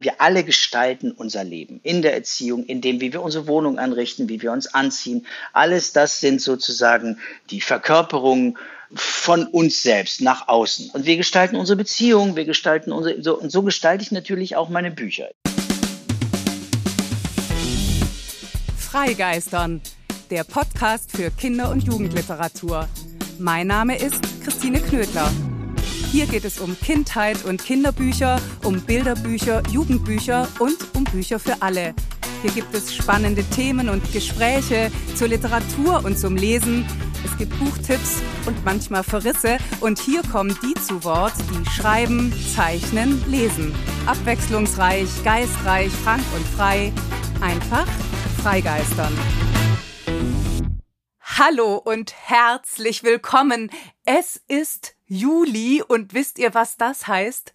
Wir alle gestalten unser Leben in der Erziehung, in dem, wie wir unsere Wohnung anrichten, wie wir uns anziehen. Alles das sind sozusagen die Verkörperungen von uns selbst nach außen. Und wir gestalten unsere Beziehungen, wir gestalten unsere, so, und so gestalte ich natürlich auch meine Bücher. Freigeistern, der Podcast für Kinder- und Jugendliteratur. Mein Name ist Christine Knödler. Hier geht es um Kindheit und Kinderbücher, um Bilderbücher, Jugendbücher und um Bücher für alle. Hier gibt es spannende Themen und Gespräche zur Literatur und zum Lesen. Es gibt Buchtipps und manchmal Verrisse. Und hier kommen die zu Wort, die schreiben, zeichnen, lesen. Abwechslungsreich, geistreich, frank und frei. Einfach freigeistern. Hallo und herzlich willkommen. Es ist Juli und wisst ihr, was das heißt?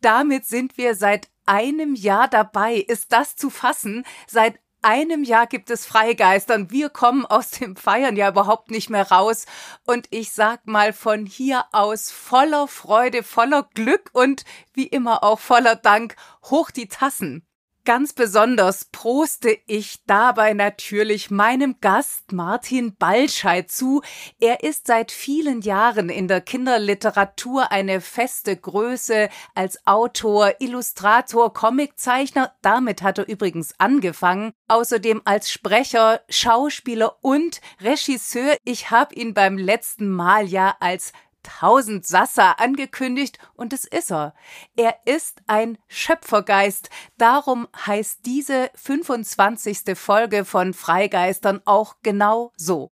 Damit sind wir seit einem Jahr dabei. Ist das zu fassen? Seit einem Jahr gibt es Freigeistern. Wir kommen aus dem Feiern ja überhaupt nicht mehr raus. Und ich sag mal von hier aus voller Freude, voller Glück und wie immer auch voller Dank hoch die Tassen. Ganz besonders proste ich dabei natürlich meinem Gast Martin Balschei zu. Er ist seit vielen Jahren in der Kinderliteratur eine feste Größe als Autor, Illustrator, Comiczeichner. Damit hat er übrigens angefangen. Außerdem als Sprecher, Schauspieler und Regisseur. Ich habe ihn beim letzten Mal ja als tausend Sassa angekündigt und es ist er. Er ist ein Schöpfergeist. Darum heißt diese 25. Folge von Freigeistern auch genau so.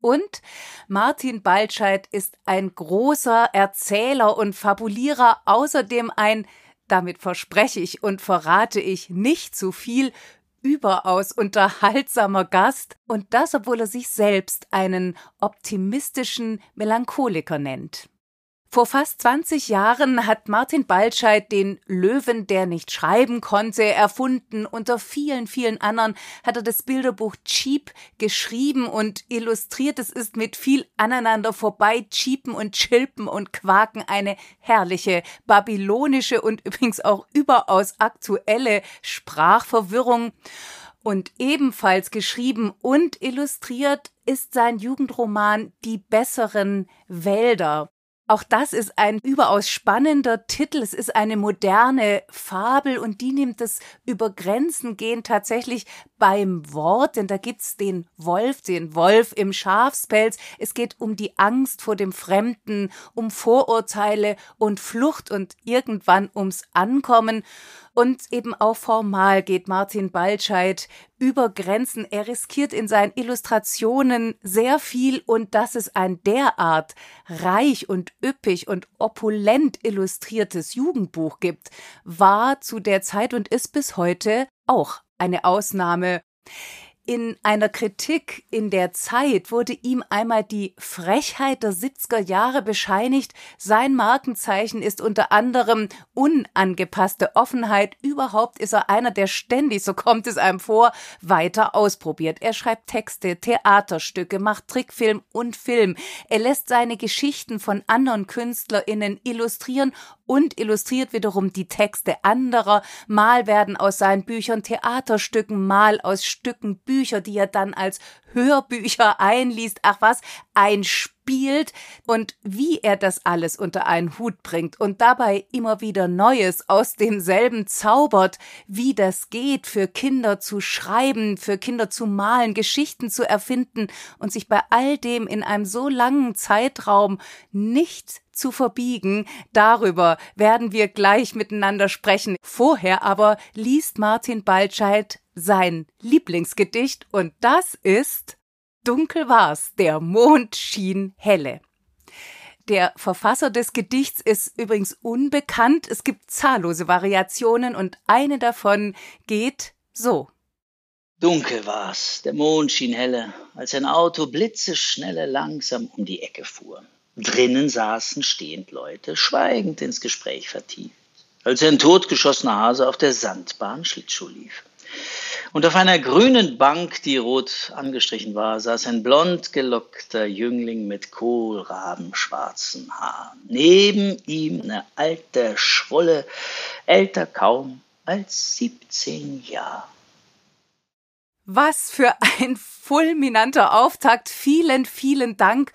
Und Martin Baltscheid ist ein großer Erzähler und Fabulierer, außerdem ein damit verspreche ich und verrate ich nicht zu viel überaus unterhaltsamer Gast und das, obwohl er sich selbst einen optimistischen Melancholiker nennt. Vor fast 20 Jahren hat Martin Baltscheid den Löwen, der nicht schreiben konnte, erfunden. Unter vielen, vielen anderen hat er das Bilderbuch Cheap geschrieben und illustriert. Es ist mit viel aneinander vorbei. Cheapen und Chilpen und Quaken eine herrliche babylonische und übrigens auch überaus aktuelle Sprachverwirrung. Und ebenfalls geschrieben und illustriert ist sein Jugendroman Die besseren Wälder. Auch das ist ein überaus spannender Titel. Es ist eine moderne Fabel und die nimmt das über Grenzen gehen tatsächlich beim Wort, denn da gibt's den Wolf, den Wolf im Schafspelz. Es geht um die Angst vor dem Fremden, um Vorurteile und Flucht und irgendwann ums Ankommen. Und eben auch formal geht Martin Baltscheid über Grenzen. Er riskiert in seinen Illustrationen sehr viel und dass es ein derart reich und üppig und opulent illustriertes Jugendbuch gibt, war zu der Zeit und ist bis heute auch eine Ausnahme. In einer Kritik in der Zeit wurde ihm einmal die Frechheit der 70er Jahre bescheinigt. Sein Markenzeichen ist unter anderem unangepasste Offenheit. Überhaupt ist er einer, der ständig, so kommt es einem vor, weiter ausprobiert. Er schreibt Texte, Theaterstücke, macht Trickfilm und Film. Er lässt seine Geschichten von anderen KünstlerInnen illustrieren und illustriert wiederum die Texte anderer. Mal werden aus seinen Büchern Theaterstücken, mal aus Stücken Bücher, die er dann als Hörbücher einliest. Ach was, einspielt und wie er das alles unter einen Hut bringt und dabei immer wieder Neues aus demselben zaubert, wie das geht, für Kinder zu schreiben, für Kinder zu malen, Geschichten zu erfinden und sich bei all dem in einem so langen Zeitraum nicht zu verbiegen. Darüber werden wir gleich miteinander sprechen. Vorher aber liest Martin Baltscheid sein Lieblingsgedicht und das ist Dunkel war's, der Mond schien helle. Der Verfasser des Gedichts ist übrigens unbekannt. Es gibt zahllose Variationen und eine davon geht so. Dunkel war's, der Mond schien helle, als ein Auto blitzeschnelle langsam um die Ecke fuhr. Drinnen saßen stehend Leute, schweigend ins Gespräch vertieft, als ein totgeschossener Hase auf der Sandbahn Schlittschuh lief. Und auf einer grünen Bank, die rot angestrichen war, saß ein blond gelockter Jüngling mit kohlrabenschwarzen Haaren. Neben ihm eine alte Schwolle, älter kaum, als 17 Jahr. Was für ein fulminanter Auftakt. Vielen, vielen Dank.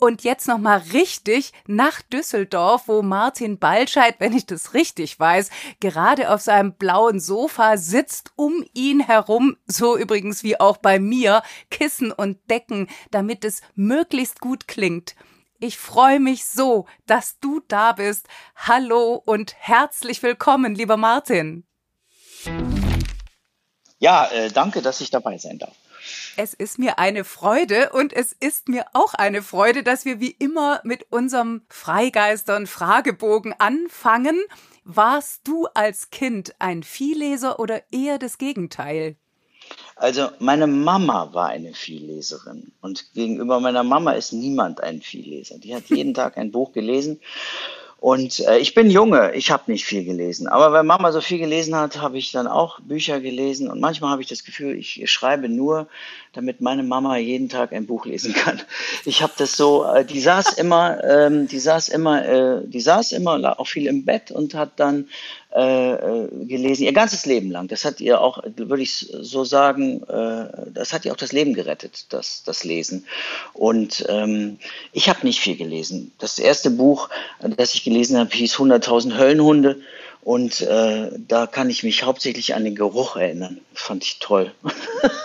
Und jetzt nochmal richtig nach Düsseldorf, wo Martin Balscheid, wenn ich das richtig weiß, gerade auf seinem blauen Sofa sitzt, um ihn herum, so übrigens wie auch bei mir, Kissen und Decken, damit es möglichst gut klingt. Ich freue mich so, dass du da bist. Hallo und herzlich willkommen, lieber Martin. Ja, äh, danke, dass ich dabei sein darf. Es ist mir eine Freude und es ist mir auch eine Freude, dass wir wie immer mit unserem Freigeistern Fragebogen anfangen. Warst du als Kind ein Viehleser oder eher das Gegenteil? Also meine Mama war eine Vielleserin und gegenüber meiner Mama ist niemand ein Vielleser. Die hat jeden Tag ein Buch gelesen und äh, ich bin Junge, ich habe nicht viel gelesen. Aber wenn Mama so viel gelesen hat, habe ich dann auch Bücher gelesen. Und manchmal habe ich das Gefühl, ich schreibe nur, damit meine Mama jeden Tag ein Buch lesen kann. Ich habe das so, äh, die saß immer, ähm, die saß immer, äh, die saß immer auch viel im Bett und hat dann äh, äh, gelesen, ihr ganzes Leben lang. Das hat ihr auch, würde ich so sagen, äh, das hat ihr auch das Leben gerettet, das, das Lesen. Und ähm, ich habe nicht viel gelesen. Das erste Buch, das ich gelesen habe, hieß 100.000 Höllenhunde. Und äh, da kann ich mich hauptsächlich an den Geruch erinnern. Das fand ich toll.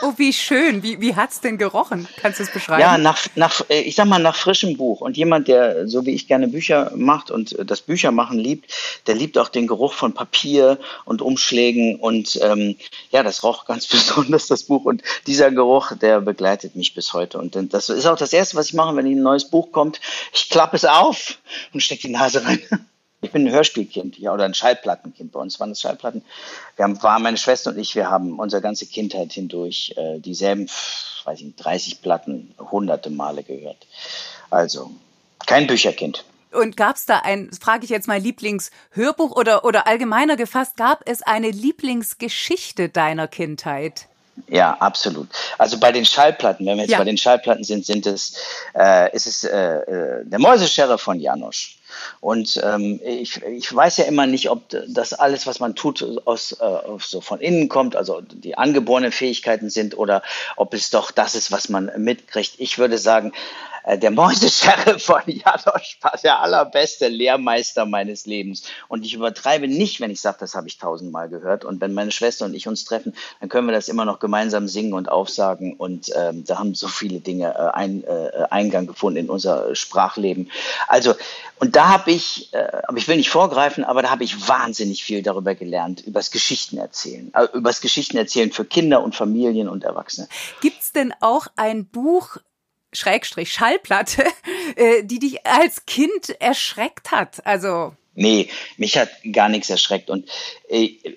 Oh, wie schön. Wie, wie hat's denn gerochen? Kannst du es beschreiben? Ja, nach, nach, äh, ich sag mal, nach frischem Buch. Und jemand, der so wie ich gerne Bücher macht und äh, das Büchermachen liebt, der liebt auch den Geruch von Papier und Umschlägen. Und ähm, ja, das roch ganz besonders, das Buch. Und dieser Geruch, der begleitet mich bis heute. Und das ist auch das Erste, was ich mache, wenn ein neues Buch kommt. Ich klappe es auf und stecke die Nase rein. Ich bin ein Hörspielkind, ja, oder ein Schallplattenkind. Bei uns waren das Schallplatten. Wir haben, war meine Schwester und ich, wir haben unsere ganze Kindheit hindurch äh, dieselben, weiß ich nicht, 30 Platten hunderte Male gehört. Also, kein Bücherkind. Und gab es da ein, frage ich jetzt mal, Lieblingshörbuch oder, oder allgemeiner gefasst, gab es eine Lieblingsgeschichte deiner Kindheit? Ja, absolut. Also bei den Schallplatten, wenn wir jetzt ja. bei den Schallplatten sind, sind es, äh, ist es äh, äh, der Mäuseschere von Janosch. Und ähm, ich, ich weiß ja immer nicht, ob das alles, was man tut, aus, äh, so von innen kommt, also die angeborenen Fähigkeiten sind oder ob es doch das ist, was man mitkriegt. Ich würde sagen, der Mäuseschere von Janosch war der allerbeste Lehrmeister meines Lebens. Und ich übertreibe nicht, wenn ich sage, das habe ich tausendmal gehört. Und wenn meine Schwester und ich uns treffen, dann können wir das immer noch gemeinsam singen und aufsagen. Und ähm, da haben so viele Dinge äh, ein, äh, Eingang gefunden in unser Sprachleben. Also, und da habe ich, äh, aber ich will nicht vorgreifen, aber da habe ich wahnsinnig viel darüber gelernt, übers Geschichtenerzählen, äh, übers Geschichtenerzählen für Kinder und Familien und Erwachsene. Gibt's denn auch ein Buch, Schrägstrich Schallplatte, äh, die dich als Kind erschreckt hat? Also Nee, mich hat gar nichts erschreckt. Und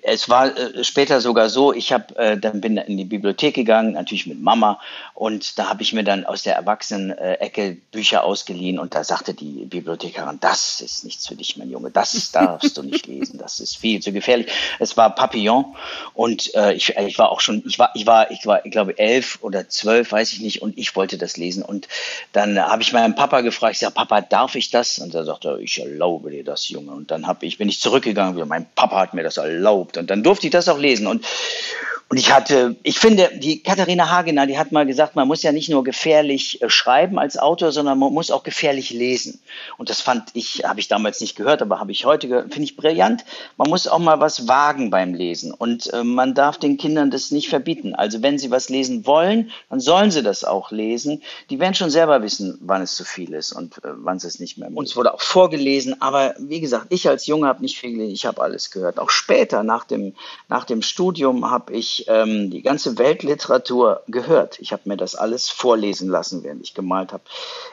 es war äh, später sogar so, ich hab, äh, dann bin in die Bibliothek gegangen, natürlich mit Mama, und da habe ich mir dann aus der Erwachsenen-Ecke Bücher ausgeliehen und da sagte die Bibliothekarin, das ist nichts für dich, mein Junge, das darfst du nicht lesen, das ist viel zu gefährlich. Es war Papillon und äh, ich, ich war auch schon, ich war, ich war, ich war, ich glaube, elf oder zwölf, weiß ich nicht, und ich wollte das lesen. Und dann habe ich meinen Papa gefragt, ich sage, Papa, darf ich das? Und er sagte, ich erlaube dir das, Junge. Und dann hab ich, bin ich zurückgegangen, mein Papa hat mir das erlaubt. Und dann durfte ich das auch lesen. Und und ich hatte, ich finde, die Katharina Hagener, die hat mal gesagt, man muss ja nicht nur gefährlich äh, schreiben als Autor, sondern man muss auch gefährlich lesen. Und das fand ich, habe ich damals nicht gehört, aber habe ich heute gehört, finde ich brillant. Man muss auch mal was wagen beim Lesen. Und äh, man darf den Kindern das nicht verbieten. Also wenn sie was lesen wollen, dann sollen sie das auch lesen. Die werden schon selber wissen, wann es zu viel ist und äh, wann sie es nicht mehr. Uns wurde auch vorgelesen, aber wie gesagt, ich als Junge habe nicht viel gelesen, ich habe alles gehört. Auch später, nach dem, nach dem Studium, habe ich ähm, die ganze Weltliteratur gehört. Ich habe mir das alles vorlesen lassen, während ich gemalt habe.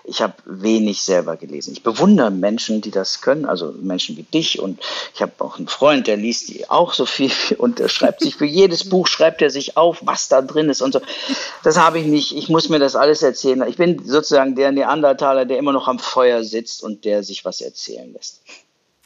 Ich habe wenig selber gelesen. Ich bewundere Menschen, die das können, also Menschen wie dich. Und ich habe auch einen Freund, der liest auch so viel und der schreibt sich für jedes Buch, schreibt er sich auf, was da drin ist und so. Das habe ich nicht. Ich muss mir das alles erzählen. Ich bin sozusagen der Neandertaler, der immer noch am Feuer sitzt und der sich was erzählen lässt.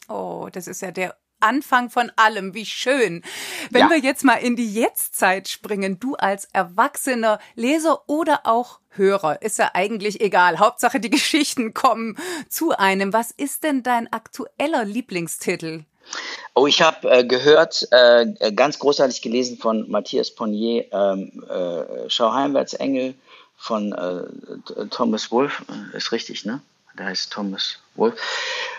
Oh, das ist ja der Anfang von allem. Wie schön. Wenn ja. wir jetzt mal in die Jetztzeit springen, du als erwachsener Leser oder auch Hörer, ist ja eigentlich egal. Hauptsache die Geschichten kommen zu einem. Was ist denn dein aktueller Lieblingstitel? Oh, ich habe äh, gehört, äh, ganz großartig gelesen von Matthias Ponnier, ähm, äh, Schau heimwärts Engel von äh, Thomas Wolf, ist richtig, ne? Der heißt Thomas Wolf.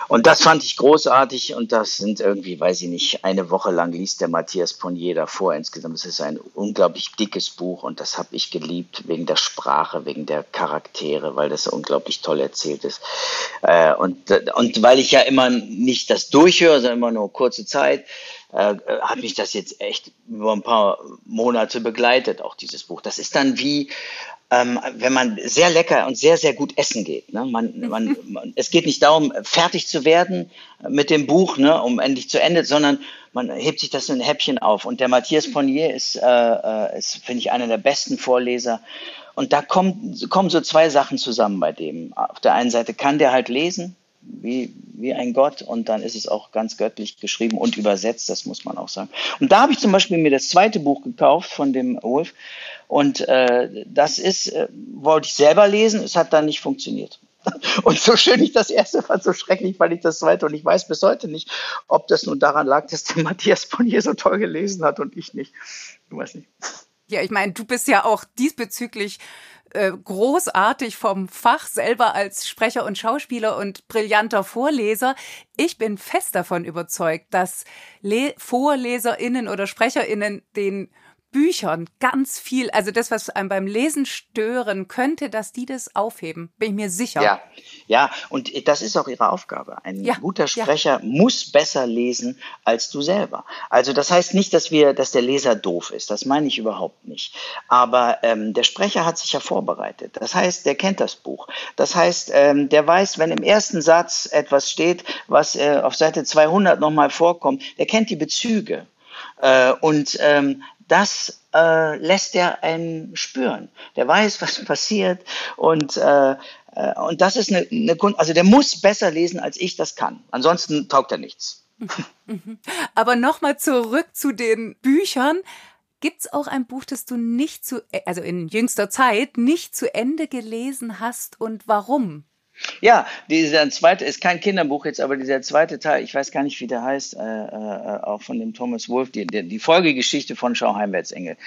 Und das fand ich großartig und das sind irgendwie, weiß ich nicht, eine Woche lang liest der Matthias Ponnier davor insgesamt. Es ist ein unglaublich dickes Buch und das habe ich geliebt wegen der Sprache, wegen der Charaktere, weil das unglaublich toll erzählt ist. Äh, und, und weil ich ja immer nicht das durchhöre, sondern immer nur kurze Zeit, äh, hat mich das jetzt echt über ein paar Monate begleitet, auch dieses Buch. Das ist dann wie, ähm, wenn man sehr lecker und sehr, sehr gut essen geht. Ne? Man, man, man, es geht nicht darum, fertig zu werden mit dem Buch, ne, um endlich zu Ende, sondern man hebt sich das in ein Häppchen auf. Und der Matthias Ponnier ist, äh, äh ist finde ich, einer der besten Vorleser. Und da kommen, kommen so zwei Sachen zusammen bei dem. Auf der einen Seite kann der halt lesen, wie, wie ein Gott und dann ist es auch ganz göttlich geschrieben und übersetzt, das muss man auch sagen. Und da habe ich zum Beispiel mir das zweite Buch gekauft von dem Wolf und äh, das ist, äh, wollte ich selber lesen, es hat dann nicht funktioniert. Und so schön ich das erste fand, so schrecklich fand ich das zweite. Und ich weiß bis heute nicht, ob das nun daran lag, dass der Matthias Ponier so toll gelesen hat und ich nicht. Ich weiß nicht. Ja, ich meine, du bist ja auch diesbezüglich äh, großartig vom Fach selber als Sprecher und Schauspieler und brillanter Vorleser. Ich bin fest davon überzeugt, dass Le Vorleserinnen oder Sprecherinnen den Büchern ganz viel, also das, was einem beim Lesen stören könnte, dass die das aufheben, bin ich mir sicher. Ja, ja, und das ist auch ihre Aufgabe. Ein ja, guter Sprecher ja. muss besser lesen als du selber. Also das heißt nicht, dass wir, dass der Leser doof ist. Das meine ich überhaupt nicht. Aber ähm, der Sprecher hat sich ja vorbereitet. Das heißt, der kennt das Buch. Das heißt, ähm, der weiß, wenn im ersten Satz etwas steht, was äh, auf Seite 200 nochmal vorkommt, der kennt die Bezüge. Äh, und ähm, das äh, lässt er einen spüren. Der weiß, was passiert und äh, äh, und das ist eine, eine Kunst, also der muss besser lesen, als ich das kann. Ansonsten taugt er nichts. Aber nochmal zurück zu den Büchern. Gibt's auch ein Buch, das du nicht zu, also in jüngster Zeit nicht zu Ende gelesen hast und warum? Ja, dieser zweite ist kein Kinderbuch jetzt, aber dieser zweite Teil, ich weiß gar nicht, wie der heißt, äh, äh, auch von dem Thomas Wolf, die, die, Folgegeschichte von Schau Heimwärtsengel.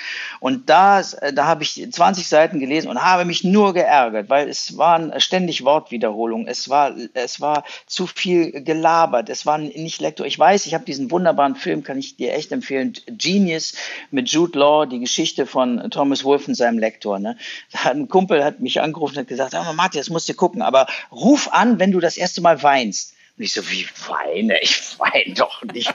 Und da, äh, da habe ich 20 Seiten gelesen und habe mich nur geärgert, weil es waren ständig Wortwiederholungen, es war, es war zu viel gelabert, es war nicht Lektor. Ich weiß, ich habe diesen wunderbaren Film, kann ich dir echt empfehlen, Genius mit Jude Law, die Geschichte von Thomas Wolf und seinem Lektor. Ne? Ein Kumpel hat mich angerufen und hat gesagt, oh, Martin, das musst du gucken, aber ruf an, wenn du das erste Mal weinst. Und ich so, wie weine? Ich weine doch nicht.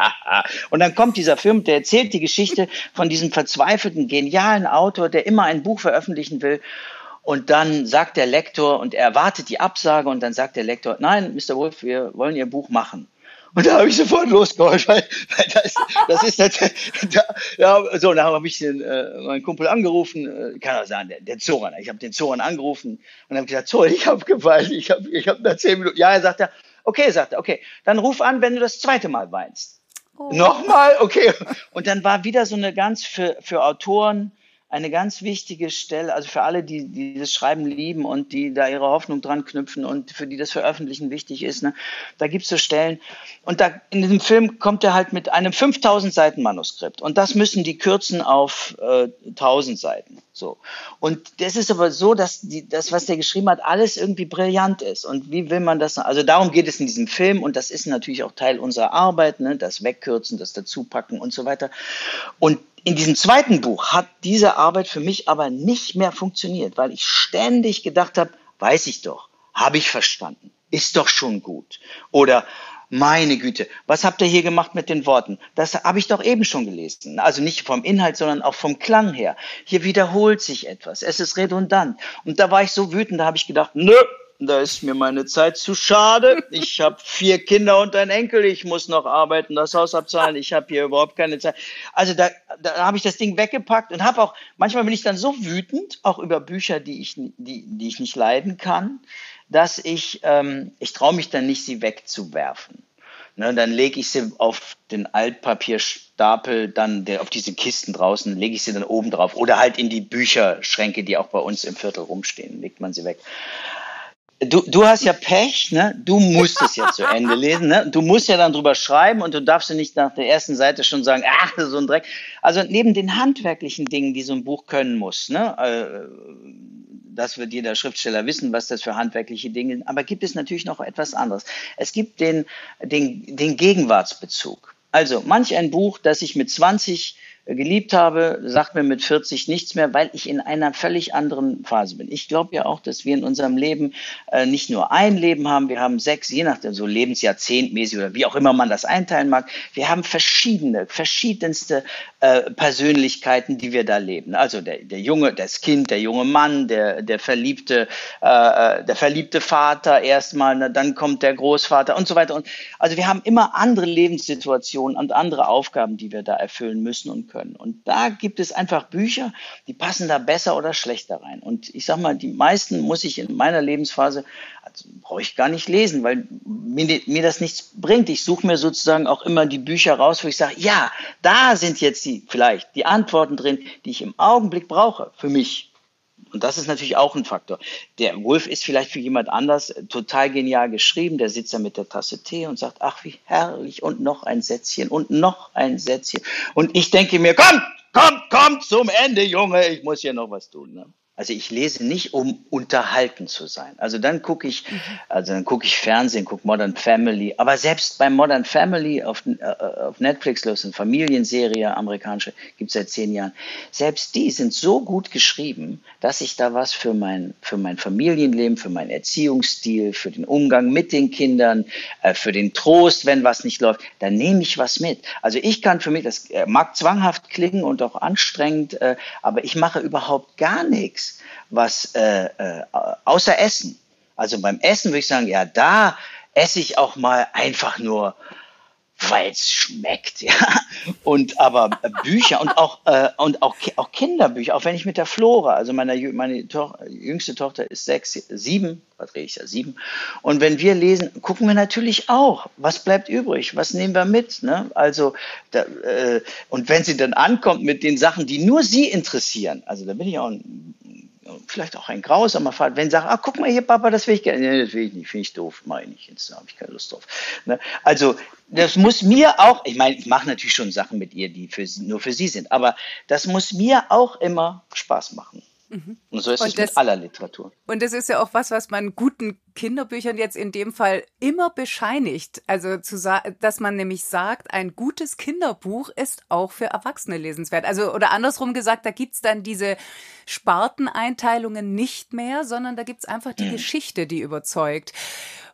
und dann kommt dieser Film, der erzählt die Geschichte von diesem verzweifelten, genialen Autor, der immer ein Buch veröffentlichen will. Und dann sagt der Lektor, und er erwartet die Absage, und dann sagt der Lektor, nein, Mr. Wolf, wir wollen Ihr Buch machen. Und da habe ich sofort losgeholt, weil, weil das, das ist das, da, ja, so, dann habe ich den, äh, meinen Kumpel angerufen, äh, kann auch sagen, der, der Zoran, ich habe den Zoran angerufen und habe gesagt, Zoran, ich habe geweint, ich habe ich hab nach zehn Minuten, ja, er sagt er, okay, sagt er, okay, dann ruf an, wenn du das zweite Mal weinst. Oh. Nochmal, okay. Und dann war wieder so eine ganz für, für Autoren, eine ganz wichtige Stelle, also für alle, die, die das Schreiben lieben und die da ihre Hoffnung dran knüpfen und für die das Veröffentlichen wichtig ist. Ne? Da gibt's so Stellen. Und da in diesem Film kommt er halt mit einem 5000 Seiten Manuskript. Und das müssen die kürzen auf äh, 1000 Seiten. So. Und das ist aber so, dass die, das, was der geschrieben hat, alles irgendwie brillant ist. Und wie will man das? Also darum geht es in diesem Film. Und das ist natürlich auch Teil unserer Arbeit, ne? das Wegkürzen, das Dazupacken und so weiter. Und in diesem zweiten Buch hat diese Arbeit für mich aber nicht mehr funktioniert, weil ich ständig gedacht habe, weiß ich doch, habe ich verstanden, ist doch schon gut. Oder meine Güte, was habt ihr hier gemacht mit den Worten? Das habe ich doch eben schon gelesen. Also nicht vom Inhalt, sondern auch vom Klang her. Hier wiederholt sich etwas. Es ist redundant. Und da war ich so wütend, da habe ich gedacht, nö, da ist mir meine Zeit zu schade. Ich habe vier Kinder und ein Enkel. Ich muss noch arbeiten, das Haus abzahlen. Ich habe hier überhaupt keine Zeit. Also da, da habe ich das Ding weggepackt und habe auch, manchmal bin ich dann so wütend, auch über Bücher, die ich, die, die ich nicht leiden kann, dass ich, ähm, ich traue mich dann nicht, sie wegzuwerfen. Ne, dann lege ich sie auf den Altpapierstapel, dann der, auf diese Kisten draußen, lege ich sie dann oben drauf oder halt in die Bücherschränke, die auch bei uns im Viertel rumstehen, legt man sie weg du, du hast ja Pech, ne? Du musst es ja zu Ende lesen, ne? Du musst ja dann drüber schreiben und du darfst ja nicht nach der ersten Seite schon sagen, ach, so ein Dreck. Also neben den handwerklichen Dingen, die so ein Buch können muss, ne? Äh, das wird jeder Schriftsteller wissen, was das für handwerkliche Dinge sind. Aber gibt es natürlich noch etwas anderes. Es gibt den, den, den Gegenwartsbezug. Also manch ein Buch, das ich mit 20 geliebt habe, sagt mir mit 40 nichts mehr, weil ich in einer völlig anderen Phase bin. Ich glaube ja auch, dass wir in unserem Leben äh, nicht nur ein Leben haben, wir haben sechs, je nachdem so Lebensjahrzehntmäßig oder wie auch immer man das einteilen mag. Wir haben verschiedene, verschiedenste äh, Persönlichkeiten, die wir da leben. Also der, der junge, das Kind, der junge Mann, der, der verliebte, äh, äh der verliebte Vater erstmal, ne, dann kommt der Großvater und so weiter. Und also wir haben immer andere Lebenssituationen und andere Aufgaben, die wir da erfüllen müssen und können können. Und da gibt es einfach Bücher, die passen da besser oder schlechter rein. Und ich sage mal, die meisten muss ich in meiner Lebensphase, also brauche ich gar nicht lesen, weil mir, mir das nichts bringt. Ich suche mir sozusagen auch immer die Bücher raus, wo ich sage, ja, da sind jetzt die vielleicht die Antworten drin, die ich im Augenblick brauche für mich. Und das ist natürlich auch ein Faktor. Der Wolf ist vielleicht für jemand anders total genial geschrieben. Der sitzt da mit der Tasse Tee und sagt, ach, wie herrlich und noch ein Sätzchen und noch ein Sätzchen. Und ich denke mir, komm, komm, komm zum Ende, Junge, ich muss hier noch was tun. Ne? Also ich lese nicht, um unterhalten zu sein. Also dann gucke ich, also dann gucke ich Fernsehen, gucke Modern Family. Aber selbst bei Modern Family auf, äh, auf Netflix, das ist eine Familienserie, amerikanische, gibt es seit zehn Jahren. Selbst die sind so gut geschrieben, dass ich da was für mein, für mein Familienleben, für meinen Erziehungsstil, für den Umgang mit den Kindern, äh, für den Trost, wenn was nicht läuft, da nehme ich was mit. Also ich kann für mich, das äh, mag zwanghaft klingen und auch anstrengend, äh, aber ich mache überhaupt gar nichts was äh, äh, außer Essen. Also beim Essen würde ich sagen, ja, da esse ich auch mal einfach nur weil es schmeckt, ja. Und aber Bücher und auch äh, und auch, auch Kinderbücher, auch wenn ich mit der Flora, also meine, meine to jüngste Tochter ist sechs, sieben, was rede ich ja, sieben. Und wenn wir lesen, gucken wir natürlich auch, was bleibt übrig, was nehmen wir mit, ne? Also da, äh, und wenn sie dann ankommt mit den Sachen, die nur sie interessieren, also da bin ich auch ein vielleicht auch ein grausamer Fall, wenn sagen, ah, guck mal hier, Papa, das will ich gerne. Nee, das will ich nicht, finde ich doof, mache ich jetzt habe ich keine Lust drauf. Ne? Also das muss mir auch, ich meine, ich mache natürlich schon Sachen mit ihr, die für nur für sie sind, aber das muss mir auch immer Spaß machen. Mhm. Und so ist und es das, mit aller Literatur. Und das ist ja auch was, was man guten Kinderbüchern jetzt in dem Fall immer bescheinigt. Also, zu dass man nämlich sagt, ein gutes Kinderbuch ist auch für Erwachsene lesenswert. Also, oder andersrum gesagt, da gibt's dann diese Sparteneinteilungen nicht mehr, sondern da gibt's einfach die mhm. Geschichte, die überzeugt.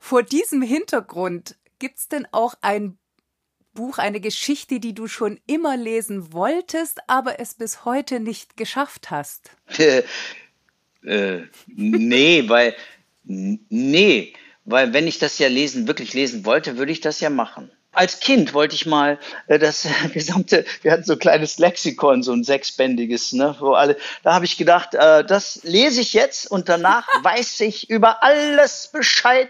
Vor diesem Hintergrund gibt's denn auch ein Buch, eine Geschichte, die du schon immer lesen wolltest, aber es bis heute nicht geschafft hast? äh, nee, weil nee, weil wenn ich das ja lesen, wirklich lesen wollte, würde ich das ja machen. Als Kind wollte ich mal äh, das gesamte, wir hatten so ein kleines Lexikon, so ein sechsbändiges, ne, wo alle, da habe ich gedacht, äh, das lese ich jetzt und danach weiß ich über alles Bescheid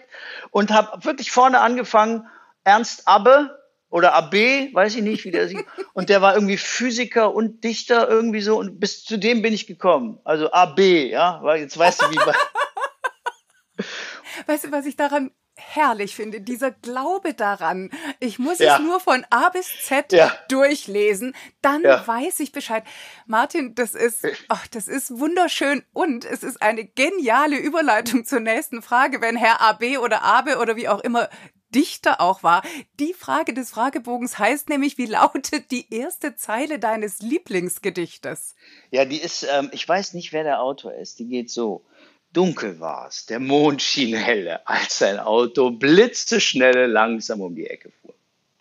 und habe wirklich vorne angefangen, Ernst Abbe, oder AB, weiß ich nicht, wie der sieht. Und der war irgendwie Physiker und Dichter irgendwie so. Und bis zu dem bin ich gekommen. Also AB, ja, weil jetzt weißt du, wie. weißt du, was ich daran herrlich finde, dieser Glaube daran. Ich muss ja. es nur von A bis Z ja. durchlesen, dann ja. weiß ich Bescheid. Martin, das ist, ach, das ist wunderschön und es ist eine geniale Überleitung zur nächsten Frage, wenn Herr AB oder Abe oder wie auch immer Dichter auch war. Die Frage des Fragebogens heißt nämlich, wie lautet die erste Zeile deines Lieblingsgedichtes? Ja, die ist, ähm, ich weiß nicht, wer der Autor ist. Die geht so. Dunkel war's, der Mond schien helle, als sein Auto blitzeschnelle langsam um die Ecke fuhr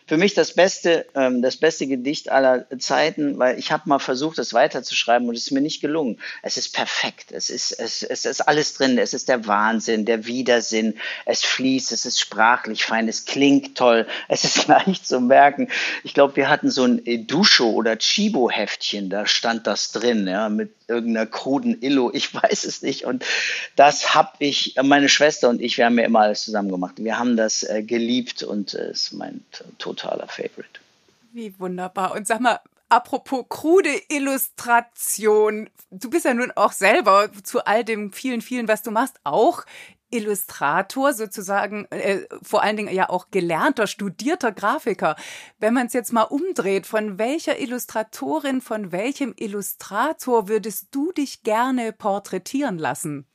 für mich das beste, ähm, das beste Gedicht aller Zeiten, weil ich habe mal versucht, das weiterzuschreiben und es ist mir nicht gelungen. Es ist perfekt. Es ist, es, es ist alles drin. Es ist der Wahnsinn, der Widersinn. Es fließt, es ist sprachlich fein, es klingt toll. Es ist leicht zu merken. Ich glaube, wir hatten so ein Edusho oder Chibo-Heftchen, da stand das drin, ja, mit irgendeiner kruden Illo. Ich weiß es nicht. Und das habe ich, meine Schwester und ich, wir haben ja immer alles zusammen gemacht. Wir haben das äh, geliebt und es äh, ist mein totaler Favorite. Wie wunderbar. Und sag mal, apropos krude Illustration, du bist ja nun auch selber zu all dem vielen, vielen, was du machst, auch Illustrator, sozusagen, äh, vor allen Dingen ja auch gelernter, studierter Grafiker. Wenn man es jetzt mal umdreht, von welcher Illustratorin, von welchem Illustrator würdest du dich gerne porträtieren lassen?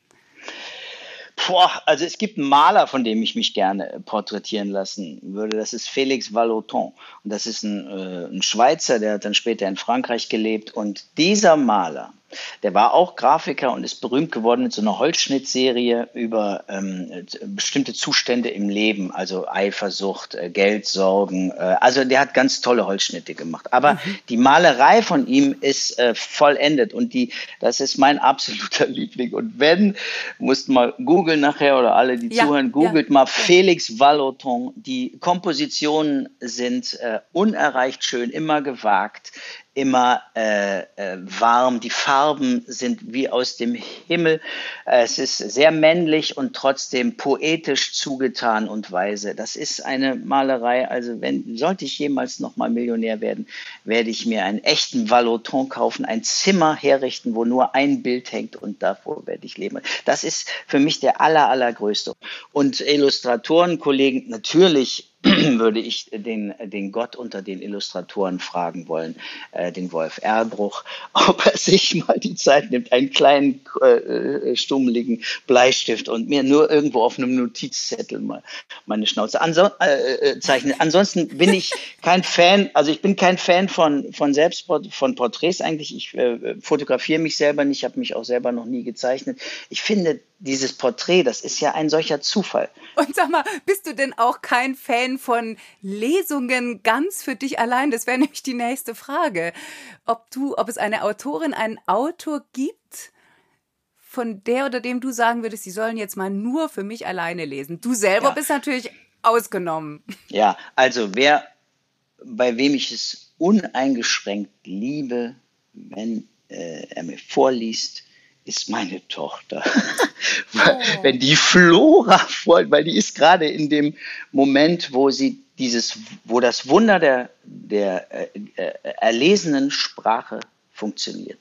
Boah, also es gibt einen Maler, von dem ich mich gerne porträtieren lassen würde. Das ist Félix Vallotton. Und das ist ein, äh, ein Schweizer, der hat dann später in Frankreich gelebt. Und dieser Maler, der war auch Grafiker und ist berühmt geworden mit so einer Holzschnittserie über ähm, bestimmte Zustände im Leben, also Eifersucht, äh, Geldsorgen. Äh, also der hat ganz tolle Holzschnitte gemacht. Aber mhm. die Malerei von ihm ist äh, vollendet und die, das ist mein absoluter Liebling. Und wenn, musst mal googeln nachher oder alle, die ja, zuhören, googelt ja. mal Felix Vallotton. Die Kompositionen sind äh, unerreicht schön, immer gewagt immer äh, äh, warm. Die Farben sind wie aus dem Himmel. Es ist sehr männlich und trotzdem poetisch zugetan und weise. Das ist eine Malerei. Also wenn sollte ich jemals noch mal Millionär werden, werde ich mir einen echten Valoton kaufen, ein Zimmer herrichten, wo nur ein Bild hängt und davor werde ich leben. Das ist für mich der aller allergrößte. Und Illustratoren, Kollegen, natürlich würde ich den, den Gott unter den Illustratoren fragen wollen, äh, den Wolf Erbruch, ob er sich mal die Zeit nimmt, einen kleinen äh, stummeligen Bleistift und mir nur irgendwo auf einem Notizzettel mal meine Schnauze anso äh, äh, zeichnet. Ansonsten bin ich kein Fan, also ich bin kein Fan von, von Selbstport von Porträts eigentlich. Ich äh, fotografiere mich selber nicht, habe mich auch selber noch nie gezeichnet. Ich finde, dieses Porträt, das ist ja ein solcher Zufall. Und sag mal, bist du denn auch kein Fan von Lesungen ganz für dich allein? Das wäre nämlich die nächste Frage. Ob du, ob es eine Autorin, einen Autor gibt, von der oder dem du sagen würdest, sie sollen jetzt mal nur für mich alleine lesen. Du selber ja. bist natürlich ausgenommen. Ja, also wer, bei wem ich es uneingeschränkt liebe, wenn äh, er mir vorliest, ist meine Tochter. oh. Wenn die Flora folgt, weil die ist gerade in dem Moment, wo sie dieses, wo das Wunder der, der äh, äh, erlesenen Sprache funktioniert.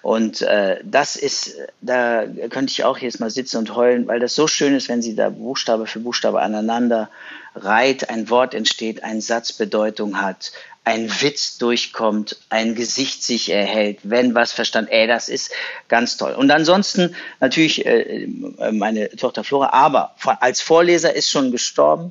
Und äh, das ist, da könnte ich auch jetzt mal sitzen und heulen, weil das so schön ist, wenn sie da Buchstabe für Buchstabe aneinander reiht, ein Wort entsteht, ein Satz Bedeutung hat, ein Witz durchkommt, ein Gesicht sich erhält, wenn was verstanden, ey, das ist ganz toll. Und ansonsten natürlich äh, meine Tochter Flora, aber als Vorleser ist schon gestorben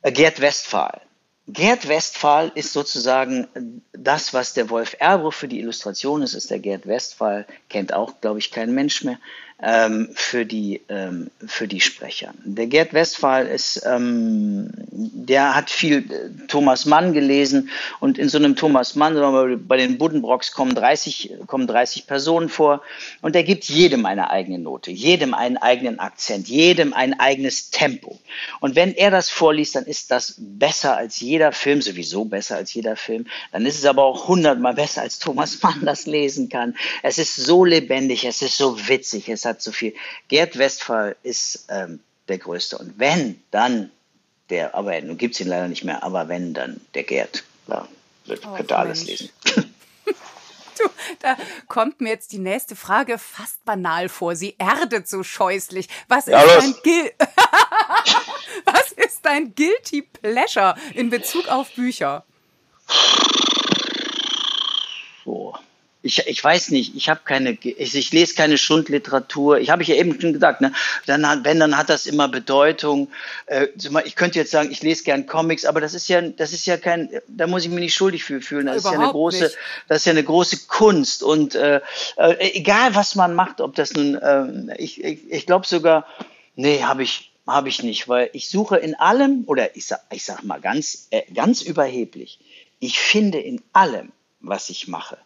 äh, Gerd Westphal. Gerd Westphal ist sozusagen das, was der Wolf Erbruch für die Illustration ist, ist der Gerd Westphal, kennt auch, glaube ich, kein Mensch mehr ähm, für, die, ähm, für die Sprecher. Der Gerd Westphal ist, ähm, der hat viel äh, Thomas Mann gelesen und in so einem Thomas Mann, bei den Buddenbrocks kommen 30, kommen 30 Personen vor und der gibt jedem eine eigene Note, jedem einen eigenen Akzent, jedem ein eigenes Tempo. Und wenn er das vorliest, dann ist das besser als jeder Film, sowieso besser als jeder Film. Dann ist es aber auch hundertmal besser, als Thomas Mann das lesen kann. Es ist so lebendig, es ist so witzig, es hat so viel. Gerd Westphal ist ähm, der Größte. Und wenn, dann der, aber nun gibt es ihn leider nicht mehr, aber wenn, dann der Gerd. Da wird, oh, könnt ihr alles lesen. Du, da kommt mir jetzt die nächste Frage fast banal vor. Sie erdet so scheußlich. Was ja, ist dein Gil Was ist dein Guilty Pleasure in Bezug auf Bücher? Ich, ich weiß nicht, ich habe keine, ich, ich lese keine Schundliteratur. Ich habe ich ja eben schon gesagt, ne? Dann hat, wenn, dann hat das immer Bedeutung. Äh, ich könnte jetzt sagen, ich lese gern Comics, aber das ist ja, das ist ja kein, da muss ich mich nicht schuldig für fühlen. Das Überhaupt ist ja eine große, nicht. das ist ja eine große Kunst. Und äh, äh, egal was man macht, ob das nun, äh, ich, ich, ich glaube sogar, nee, habe ich, habe ich nicht, weil ich suche in allem, oder ich sag, ich sag mal ganz, äh, ganz überheblich, ich finde in allem, was ich mache,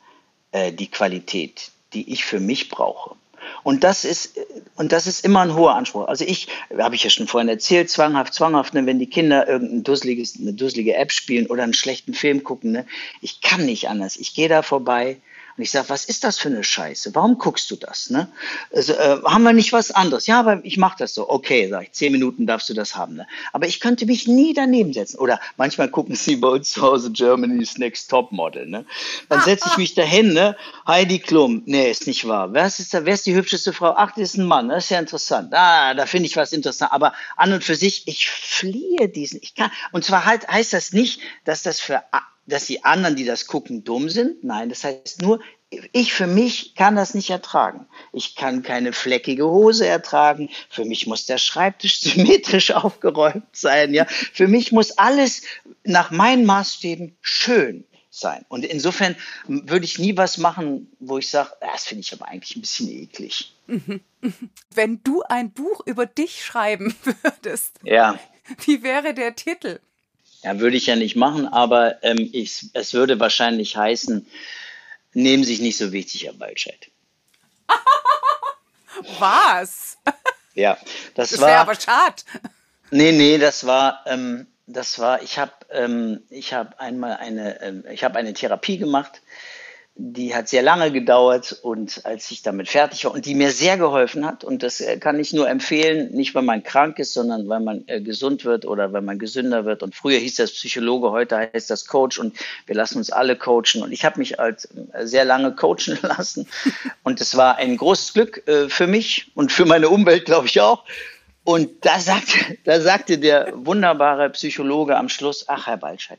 äh, die Qualität, die ich für mich brauche. Und das ist, und das ist immer ein hoher Anspruch. Also ich, habe ich ja schon vorhin erzählt, zwanghaft, zwanghaft, ne, wenn die Kinder irgendein dusseliges, eine dusselige App spielen oder einen schlechten Film gucken, ne, ich kann nicht anders. Ich gehe da vorbei Und ich sage, was ist das für eine Scheiße? Warum guckst du das? Ne? Also, äh, haben wir nicht was anderes? Ja, aber ich mache das so. Okay, sag ich, zehn Minuten darfst du das haben. Ne? Aber ich könnte mich nie daneben setzen. Oder manchmal gucken sie bei uns zu Hause Germany's Next Top Model. Ne? Dann setze ich mich dahin, ne? Heidi Klum. Nee, ist nicht wahr. Wer ist, da, wer ist die hübscheste Frau? Ach, das ist ein Mann. Das ist ja interessant. Ah, da finde ich was interessant. Aber an und für sich, ich fliehe diesen. Ich kann, und zwar halt heißt das nicht, dass das für dass die anderen, die das gucken, dumm sind. Nein, das heißt nur, ich für mich kann das nicht ertragen. Ich kann keine fleckige Hose ertragen. Für mich muss der Schreibtisch symmetrisch aufgeräumt sein. Ja, für mich muss alles nach meinen Maßstäben schön sein. Und insofern würde ich nie was machen, wo ich sage, das finde ich aber eigentlich ein bisschen eklig. Wenn du ein Buch über dich schreiben würdest, ja. wie wäre der Titel? Ja, würde ich ja nicht machen, aber ähm, ich, es würde wahrscheinlich heißen, nehmen sich nicht so wichtig, Herr Waldscheid. Was? Ja, das, das war. aber schade. Nee, nee, das war, ähm, das war, ich habe ähm, ich hab einmal eine, ähm, ich habe eine Therapie gemacht die hat sehr lange gedauert und als ich damit fertig war und die mir sehr geholfen hat. Und das äh, kann ich nur empfehlen, nicht weil man krank ist, sondern weil man äh, gesund wird oder weil man gesünder wird. Und früher hieß das Psychologe, heute heißt das Coach und wir lassen uns alle coachen. Und ich habe mich als äh, sehr lange coachen lassen. Und es war ein großes Glück äh, für mich und für meine Umwelt, glaube ich auch und da sagte, da sagte der wunderbare Psychologe am Schluss, ach Herr Balscheid,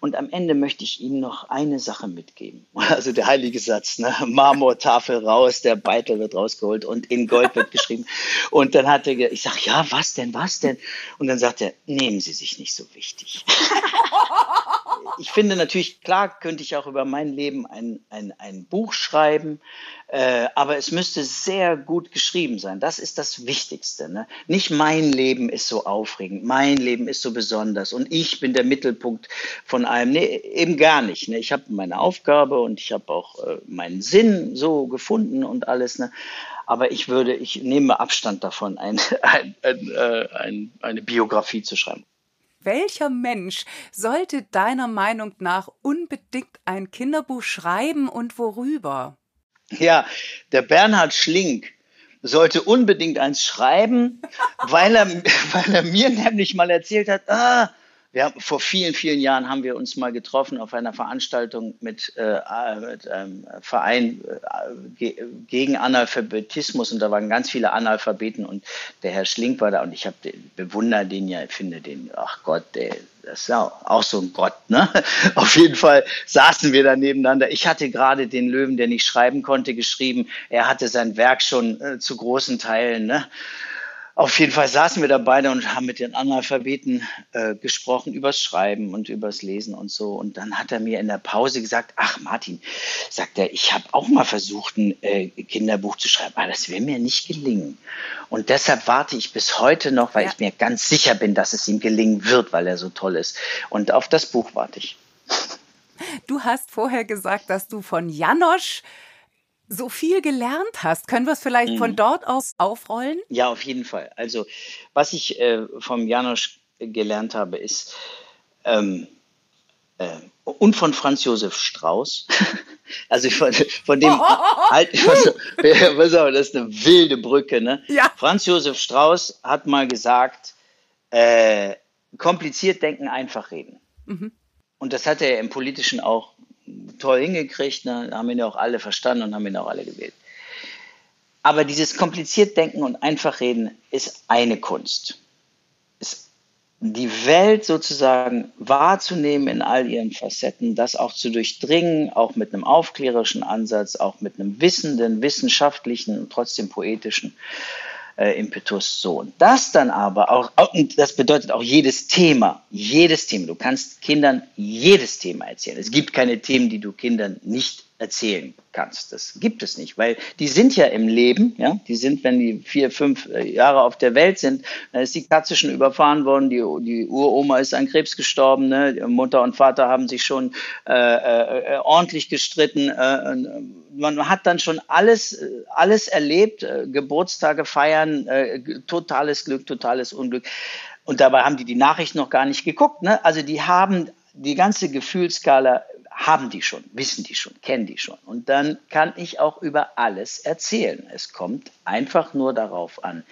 und am Ende möchte ich Ihnen noch eine Sache mitgeben. Also der heilige Satz, ne? Marmortafel raus, der Beitel wird rausgeholt und in Gold wird geschrieben. Und dann hat er, ich sag, ja, was denn, was denn? Und dann sagt er, nehmen Sie sich nicht so wichtig. ich finde natürlich, klar könnte ich auch über mein Leben ein, ein, ein Buch schreiben, äh, aber es müsste sehr gut geschrieben sein. Das ist das Wichtigste. Ne? Nicht mein Leben ist so aufregend, mein Leben ist so besonders und ich bin der Mittelpunkt von allem. Nee, eben gar nicht. Ne? Ich habe meine Aufgabe und ich habe auch äh, meinen Sinn so gefunden und alles. Ne? Aber ich würde, ich nehme Abstand davon, ein, ein, äh, ein, eine Biografie zu schreiben. Welcher Mensch sollte deiner Meinung nach unbedingt ein Kinderbuch schreiben und worüber? Ja, der Bernhard Schlink sollte unbedingt eins schreiben, weil er, weil er mir nämlich mal erzählt hat, ah, wir haben, vor vielen, vielen Jahren haben wir uns mal getroffen auf einer Veranstaltung mit, äh, mit einem Verein äh, gegen Analphabetismus und da waren ganz viele Analphabeten und der Herr Schlink war da und ich habe bewundere den ja, finde den, ach Gott, der, das ist ja auch so ein Gott, ne? Auf jeden Fall saßen wir da nebeneinander. Ich hatte gerade den Löwen, der nicht schreiben konnte, geschrieben. Er hatte sein Werk schon äh, zu großen Teilen, ne? Auf jeden Fall saßen wir da beide und haben mit den Analphabeten äh, gesprochen übers Schreiben und übers Lesen und so. Und dann hat er mir in der Pause gesagt, ach Martin, sagt er, ich habe auch mal versucht, ein äh, Kinderbuch zu schreiben, aber das will mir nicht gelingen. Und deshalb warte ich bis heute noch, weil ja. ich mir ganz sicher bin, dass es ihm gelingen wird, weil er so toll ist. Und auf das Buch warte ich. Du hast vorher gesagt, dass du von Janosch so viel gelernt hast. Können wir es vielleicht mhm. von dort aus aufrollen? Ja, auf jeden Fall. Also, was ich äh, vom Janosch gelernt habe, ist, ähm, äh, und von Franz Josef Strauß. also von, von dem halt, was, was, das ist eine wilde Brücke, ne? Ja. Franz Josef Strauß hat mal gesagt, äh, kompliziert denken, einfach reden. Mhm. Und das hat er im Politischen auch toll hingekriegt, ne? haben ihn ja auch alle verstanden und haben ihn auch alle gewählt. Aber dieses kompliziert Denken und einfach reden ist eine Kunst. Ist die Welt sozusagen wahrzunehmen in all ihren Facetten, das auch zu durchdringen, auch mit einem aufklärerischen Ansatz, auch mit einem wissenden, wissenschaftlichen und trotzdem poetischen äh, Impetus. So. Und das dann aber auch, und das bedeutet auch jedes Thema, jedes Thema. Du kannst Kindern jedes Thema erzählen. Es gibt keine Themen, die du Kindern nicht erzählen kannst. Das gibt es nicht, weil die sind ja im Leben, ja, die sind, wenn die vier, fünf äh, Jahre auf der Welt sind, dann ist die Katze schon überfahren worden, die, die Uroma ist an Krebs gestorben, ne? Mutter und Vater haben sich schon äh, äh, ordentlich gestritten. Äh, man hat dann schon alles, alles erlebt, äh, Geburtstage feiern, äh, totales Glück, totales Unglück. Und dabei haben die die Nachrichten noch gar nicht geguckt. Ne? Also die haben die ganze Gefühlsskala haben die schon, wissen die schon, kennen die schon. Und dann kann ich auch über alles erzählen. Es kommt einfach nur darauf an,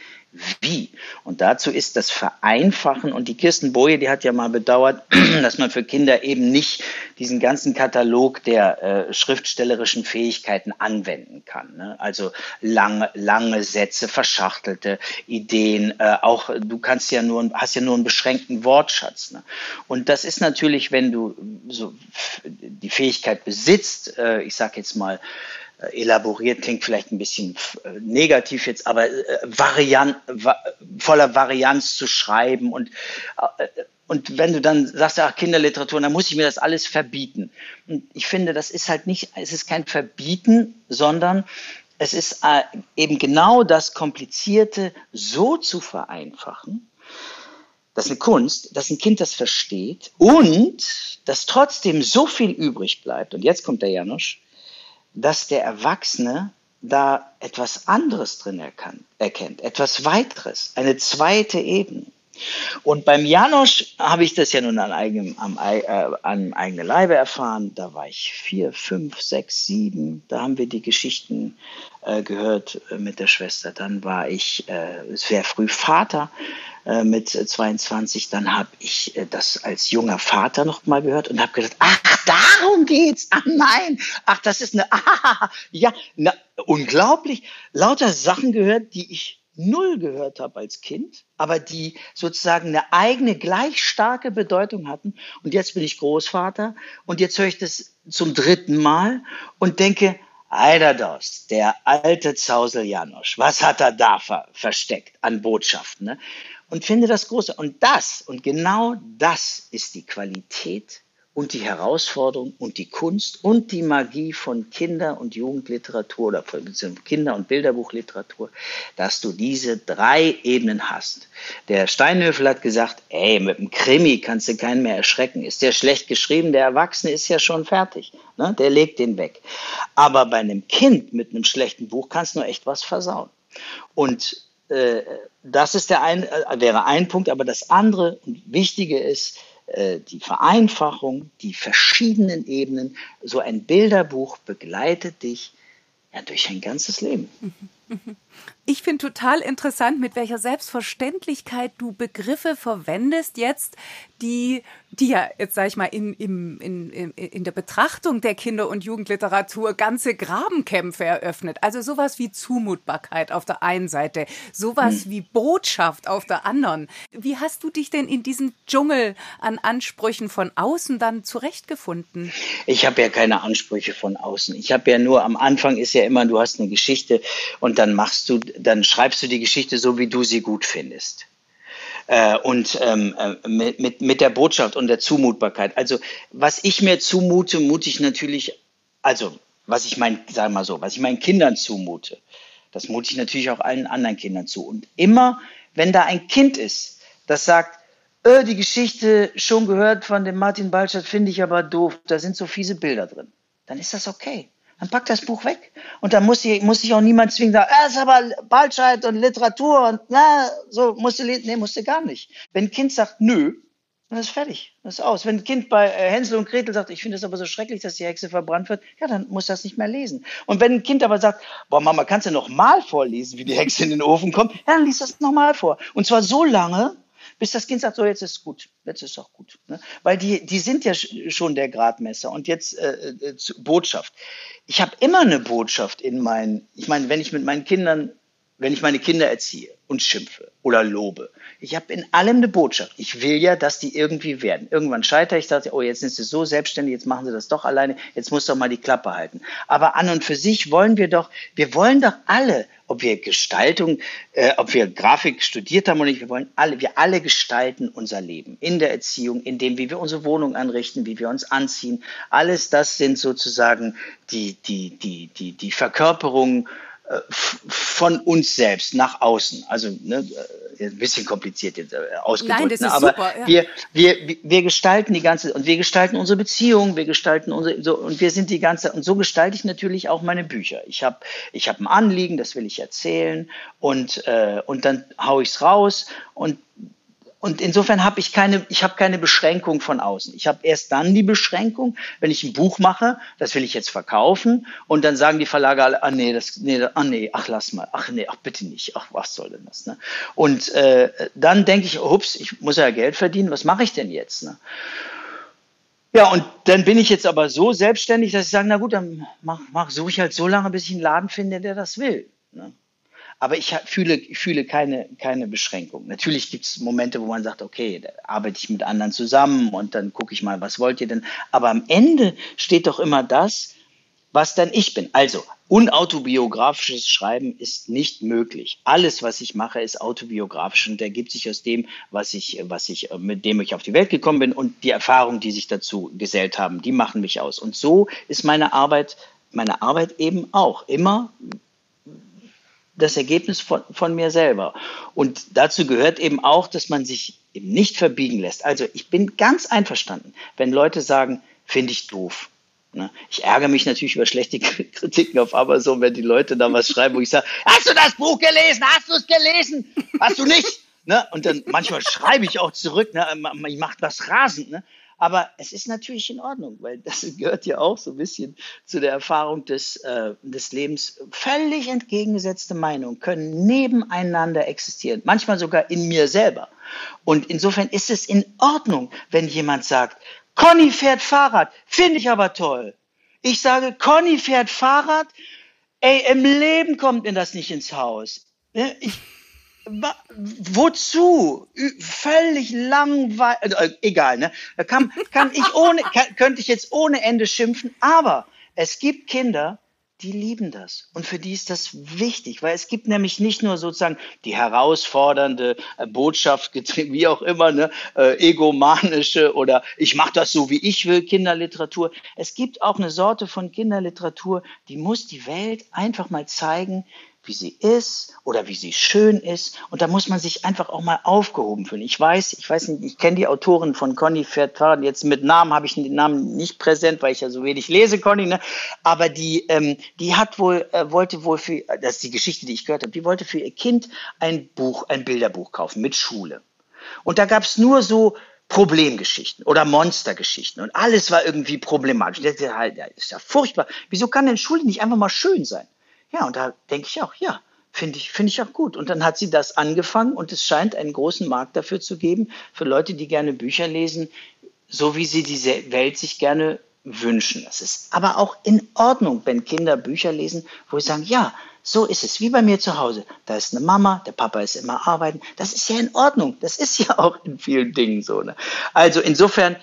wie. Und dazu ist das Vereinfachen. Und die Kirsten Boje, die hat ja mal bedauert, dass man für Kinder eben nicht diesen ganzen Katalog der äh, schriftstellerischen Fähigkeiten anwenden kann. Ne? Also lange, lange Sätze, verschachtelte Ideen. Äh, auch du kannst ja nur, hast ja nur einen beschränkten Wortschatz. Ne? Und das ist natürlich, wenn du so die Fähigkeit besitzt, äh, ich sag jetzt mal, elaboriert klingt vielleicht ein bisschen äh, negativ jetzt, aber äh, Variant, voller Varianz zu schreiben und und wenn du dann sagst, ach, Kinderliteratur, dann muss ich mir das alles verbieten. Und ich finde, das ist halt nicht, es ist kein Verbieten, sondern es ist eben genau das Komplizierte so zu vereinfachen, dass eine Kunst, dass ein Kind das versteht und dass trotzdem so viel übrig bleibt. Und jetzt kommt der Janosch, dass der Erwachsene da etwas anderes drin erkennt, etwas weiteres, eine zweite Ebene. Und beim Janosch habe ich das ja nun an eigenem, am, äh, an eigenen Leibe erfahren. Da war ich vier, fünf, sechs, sieben. Da haben wir die Geschichten äh, gehört äh, mit der Schwester. Dann war ich äh, sehr früh Vater äh, mit 22. Dann habe ich das als junger Vater noch mal gehört und habe gedacht, ach, darum geht's. Ach nein, ach, das ist eine, ah, ja, na, unglaublich. Lauter Sachen gehört, die ich null gehört habe als Kind, aber die sozusagen eine eigene, gleich starke Bedeutung hatten. Und jetzt bin ich Großvater und jetzt höre ich das zum dritten Mal und denke, Eiderdos, der alte Zausel Janosch, was hat er da ver versteckt an Botschaften? Ne? und finde das große. Und das, und genau das ist die Qualität und die Herausforderung und die Kunst und die Magie von Kinder- und Jugendliteratur oder von Kinder- und Bilderbuchliteratur, dass du diese drei Ebenen hast. Der Steinhöfel hat gesagt, ey, mit dem Krimi kannst du keinen mehr erschrecken. Ist der schlecht geschrieben, der Erwachsene ist ja schon fertig. Ne? Der legt den weg. Aber bei einem Kind mit einem schlechten Buch kannst du nur echt was versauen. Und äh, das ist der ein, äh, wäre ein Punkt, aber das andere und Wichtige ist die Vereinfachung, die verschiedenen Ebenen. So ein Bilderbuch begleitet dich ja durch ein ganzes Leben. Mhm. Ich finde total interessant, mit welcher Selbstverständlichkeit du Begriffe verwendest jetzt, die, die ja, jetzt sage ich mal, in, in, in, in der Betrachtung der Kinder- und Jugendliteratur ganze Grabenkämpfe eröffnet. Also sowas wie Zumutbarkeit auf der einen Seite, sowas hm. wie Botschaft auf der anderen. Wie hast du dich denn in diesem Dschungel an Ansprüchen von außen dann zurechtgefunden? Ich habe ja keine Ansprüche von außen. Ich habe ja nur, am Anfang ist ja immer, du hast eine Geschichte und dann machst du dann schreibst du die Geschichte so, wie du sie gut findest. Äh, und ähm, äh, mit, mit, mit der Botschaft und der Zumutbarkeit. Also, was ich mir zumute, mute ich natürlich, also, was ich meinen, sagen mal so, was ich meinen Kindern zumute, das mute ich natürlich auch allen anderen Kindern zu. Und immer, wenn da ein Kind ist, das sagt, äh, die Geschichte schon gehört von dem Martin Balschert, finde ich aber doof, da sind so fiese Bilder drin, dann ist das okay dann pack das Buch weg. Und dann muss ich, muss ich auch niemand zwingen, sagen, ah, ist aber Baldscheid und Literatur und na, so musst du, nee, musst du gar nicht. Wenn ein Kind sagt, nö, dann ist fertig, das ist aus. Wenn ein Kind bei äh, Hänsel und Gretel sagt, ich finde es aber so schrecklich, dass die Hexe verbrannt wird, ja, dann muss das nicht mehr lesen. Und wenn ein Kind aber sagt, boah, Mama, kannst du noch mal vorlesen, wie die Hexe in den Ofen kommt, ja, dann liest das noch mal vor. Und zwar so lange, bis das Kind sagt, so jetzt ist gut, jetzt ist auch gut. Ne? Weil die, die sind ja schon der Gradmesser. Und jetzt äh, äh, Botschaft. Ich habe immer eine Botschaft in meinen, ich meine, wenn ich mit meinen Kindern, wenn ich meine Kinder erziehe und schimpfe oder lobe, ich habe in allem eine Botschaft. Ich will ja, dass die irgendwie werden. Irgendwann scheitere ich, dachte, oh, jetzt sind sie so selbstständig, jetzt machen sie das doch alleine, jetzt muss doch mal die Klappe halten. Aber an und für sich wollen wir doch, wir wollen doch alle, ob wir Gestaltung, äh, ob wir Grafik studiert haben oder nicht, wir wollen alle, wir alle gestalten unser Leben in der Erziehung, in dem, wie wir unsere Wohnung anrichten, wie wir uns anziehen. Alles das sind sozusagen die, die, die, die, die Verkörperungen von uns selbst nach außen. Also ne, äh, ein bisschen kompliziert jetzt äh, ausgedrückt. Nein, das ne, ist aber super, ja. wir, wir, wir gestalten die ganze und wir gestalten unsere Beziehung, wir gestalten unsere so, und wir sind die ganze und so gestalte ich natürlich auch meine Bücher. Ich habe ich hab ein Anliegen, das will ich erzählen und äh, und dann hau ich's raus und und insofern habe ich keine, ich habe keine Beschränkung von außen. Ich habe erst dann die Beschränkung, wenn ich ein Buch mache, das will ich jetzt verkaufen, und dann sagen die Verlage alle, ah nee, das, nee, ah nee, ach lass mal, ach nee, ach bitte nicht, ach was soll denn das? Ne? Und äh, dann denke ich, ups, ich muss ja Geld verdienen, was mache ich denn jetzt? Ne? Ja, und dann bin ich jetzt aber so selbstständig, dass ich sage, na gut, dann mach, mach, suche ich halt so lange, bis ich einen Laden finde, der das will. Ne? Aber ich fühle, ich fühle keine, keine Beschränkung. Natürlich gibt es Momente, wo man sagt, okay, da arbeite ich mit anderen zusammen und dann gucke ich mal, was wollt ihr denn? Aber am Ende steht doch immer das, was dann ich bin. Also, unautobiografisches Schreiben ist nicht möglich. Alles, was ich mache, ist autobiografisch und ergibt sich aus dem, was ich, was ich, mit dem ich auf die Welt gekommen bin und die Erfahrungen, die sich dazu gesellt haben, die machen mich aus. Und so ist meine Arbeit, meine Arbeit eben auch immer das Ergebnis von, von mir selber. Und dazu gehört eben auch, dass man sich eben nicht verbiegen lässt. Also ich bin ganz einverstanden, wenn Leute sagen, finde ich doof. Ne? Ich ärgere mich natürlich über schlechte Kritiken auf Amazon, wenn die Leute da was schreiben, wo ich sage, hast du das Buch gelesen? Hast du es gelesen? Hast du nicht? Ne? Und dann manchmal schreibe ich auch zurück, ne? ich mache das rasend. Aber es ist natürlich in Ordnung, weil das gehört ja auch so ein bisschen zu der Erfahrung des, äh, des Lebens. Völlig entgegengesetzte Meinungen können nebeneinander existieren, manchmal sogar in mir selber. Und insofern ist es in Ordnung, wenn jemand sagt, Conny fährt Fahrrad, finde ich aber toll. Ich sage, Conny fährt Fahrrad, ey, im Leben kommt mir das nicht ins Haus. Ne, ich, Wozu? Völlig langweilig. Äh, egal, ne? Kann, kann ich ohne, kann, könnte ich jetzt ohne Ende schimpfen, aber es gibt Kinder, die lieben das. Und für die ist das wichtig, weil es gibt nämlich nicht nur sozusagen die herausfordernde äh, Botschaft, wie auch immer, ne, äh, egomanische oder ich mache das so, wie ich will, Kinderliteratur. Es gibt auch eine Sorte von Kinderliteratur, die muss die Welt einfach mal zeigen, wie sie ist oder wie sie schön ist. Und da muss man sich einfach auch mal aufgehoben fühlen. Ich weiß, ich weiß nicht, ich kenne die Autorin von Conny fährt Fahrrad. Jetzt mit Namen habe ich den Namen nicht präsent, weil ich ja so wenig lese, Conny. Ne? Aber die, ähm, die hat wohl, äh, wollte wohl für, das ist die Geschichte, die ich gehört habe, die wollte für ihr Kind ein Buch, ein Bilderbuch kaufen mit Schule. Und da gab es nur so Problemgeschichten oder Monstergeschichten und alles war irgendwie problematisch. Das ist ja furchtbar. Wieso kann denn Schule nicht einfach mal schön sein? Ja, und da denke ich auch, ja, finde ich, finde ich auch gut. Und dann hat sie das angefangen und es scheint einen großen Markt dafür zu geben, für Leute, die gerne Bücher lesen, so wie sie diese Welt sich gerne wünschen. Es ist aber auch in Ordnung, wenn Kinder Bücher lesen, wo sie sagen, ja, so ist es, wie bei mir zu Hause. Da ist eine Mama, der Papa ist immer arbeiten. Das ist ja in Ordnung. Das ist ja auch in vielen Dingen so. Ne? Also insofern,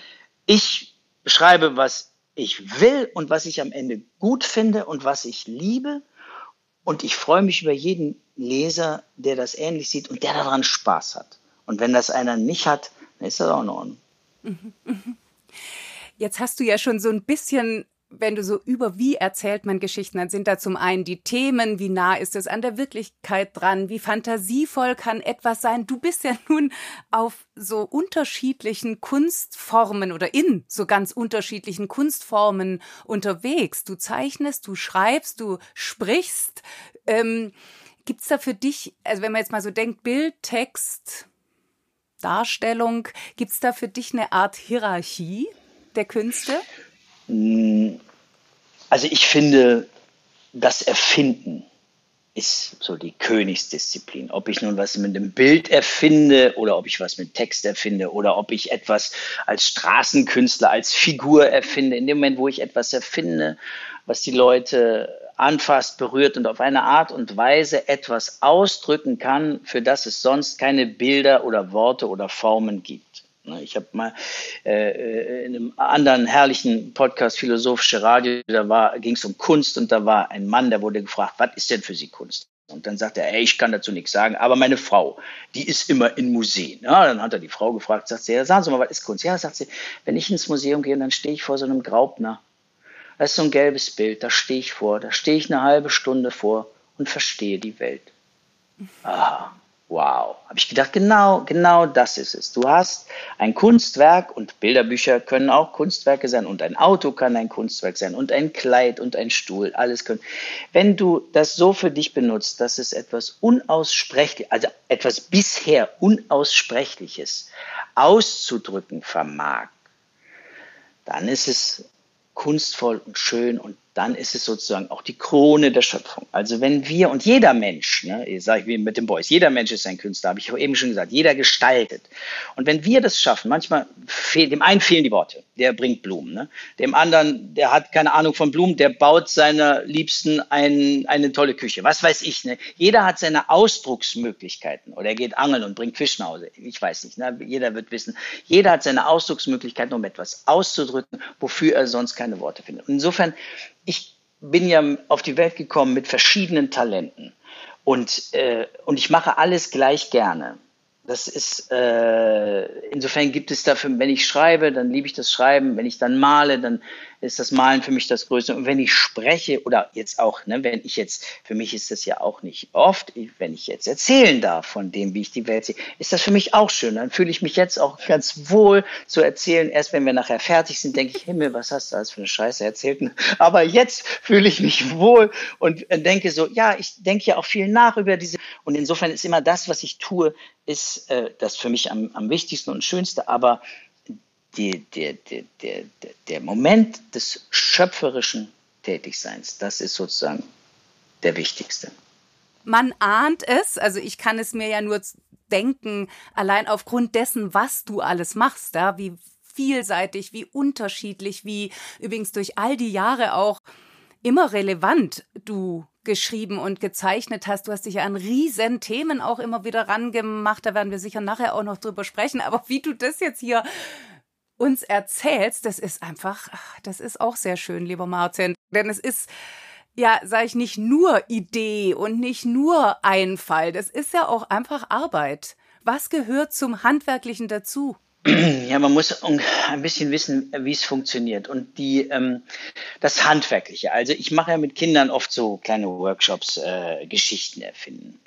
ich schreibe, was ich will und was ich am Ende gut finde und was ich liebe. Und ich freue mich über jeden Leser, der das ähnlich sieht und der daran Spaß hat. Und wenn das einer nicht hat, dann ist das auch in Ordnung. Jetzt hast du ja schon so ein bisschen wenn du so über wie erzählt man Geschichten, dann sind da zum einen die Themen, wie nah ist es an der Wirklichkeit dran, wie fantasievoll kann etwas sein. Du bist ja nun auf so unterschiedlichen Kunstformen oder in so ganz unterschiedlichen Kunstformen unterwegs. Du zeichnest, du schreibst, du sprichst. Ähm, Gibt es da für dich, also wenn man jetzt mal so denkt, Bild, Text, Darstellung, gibt es da für dich eine Art Hierarchie der Künste? Hm, also ich finde, das Erfinden ist so die Königsdisziplin. Ob ich nun was mit einem Bild erfinde oder ob ich was mit Text erfinde oder ob ich etwas als Straßenkünstler, als Figur erfinde. In dem Moment, wo ich etwas erfinde, was die Leute anfasst, berührt und auf eine Art und Weise etwas ausdrücken kann, für das es sonst keine Bilder oder Worte oder Formen gibt. Ne, ich habe mal äh, in einem anderen herrlichen Podcast Philosophische Radio, da ging es um Kunst und da war ein Mann, der wurde gefragt, was ist denn für Sie Kunst? Und dann sagt er, ey, ich kann dazu nichts sagen, aber meine Frau, die ist immer in Museen. Ja, dann hat er die Frau gefragt, sagt sie, ja, sagen Sie mal, was ist Kunst? Ja, sagt sie, wenn ich ins Museum gehe, dann stehe ich vor so einem Graubner. Das ist so ein gelbes Bild, da stehe ich vor, da stehe ich eine halbe Stunde vor und verstehe die Welt. Aha, Wow, habe ich gedacht, genau, genau das ist es. Du hast ein Kunstwerk und Bilderbücher können auch Kunstwerke sein und ein Auto kann ein Kunstwerk sein und ein Kleid und ein Stuhl, alles können. Wenn du das so für dich benutzt, dass es etwas unaussprechliches, also etwas bisher unaussprechliches auszudrücken vermag, dann ist es kunstvoll und schön und dann ist es sozusagen auch die Krone der Schöpfung. Also wenn wir und jeder Mensch, ne, sage ich wie mit dem Boys, jeder Mensch ist ein Künstler, habe ich eben schon gesagt, jeder gestaltet. Und wenn wir das schaffen, manchmal fehlt, dem einen fehlen die Worte, der bringt Blumen, ne? dem anderen, der hat keine Ahnung von Blumen, der baut seiner Liebsten ein, eine tolle Küche, was weiß ich. Ne? Jeder hat seine Ausdrucksmöglichkeiten oder er geht angeln und bringt Fisch nach Hause, ich weiß nicht, ne? jeder wird wissen, jeder hat seine Ausdrucksmöglichkeiten, um etwas auszudrücken, wofür er sonst keine Worte findet. Und insofern ich bin ja auf die Welt gekommen mit verschiedenen Talenten und, äh, und ich mache alles gleich gerne. Das ist, äh, insofern gibt es dafür, wenn ich schreibe, dann liebe ich das Schreiben. Wenn ich dann male, dann ist das Malen für mich das Größte. Und wenn ich spreche oder jetzt auch, ne, wenn ich jetzt, für mich ist das ja auch nicht oft, wenn ich jetzt erzählen darf von dem, wie ich die Welt sehe, ist das für mich auch schön. Dann fühle ich mich jetzt auch ganz wohl zu erzählen. Erst wenn wir nachher fertig sind, denke ich, Himmel, was hast du alles für eine Scheiße erzählt? Aber jetzt fühle ich mich wohl und denke so, ja, ich denke ja auch viel nach über diese. Und insofern ist immer das, was ich tue, ist äh, das für mich am, am wichtigsten und schönste, aber die, der, der, der, der Moment des schöpferischen Tätigseins, das ist sozusagen der wichtigste. Man ahnt es, also ich kann es mir ja nur denken, allein aufgrund dessen, was du alles machst, ja, wie vielseitig, wie unterschiedlich, wie übrigens durch all die Jahre auch immer relevant du geschrieben und gezeichnet hast. Du hast dich ja an riesen Themen auch immer wieder rangemacht. Da werden wir sicher nachher auch noch drüber sprechen. Aber wie du das jetzt hier uns erzählst, das ist einfach, das ist auch sehr schön, lieber Martin. Denn es ist, ja, sage ich, nicht nur Idee und nicht nur Einfall. Das ist ja auch einfach Arbeit. Was gehört zum Handwerklichen dazu? Ja, man muss ein bisschen wissen, wie es funktioniert. Und die, ähm, das Handwerkliche. Also ich mache ja mit Kindern oft so kleine Workshops, äh, Geschichten erfinden.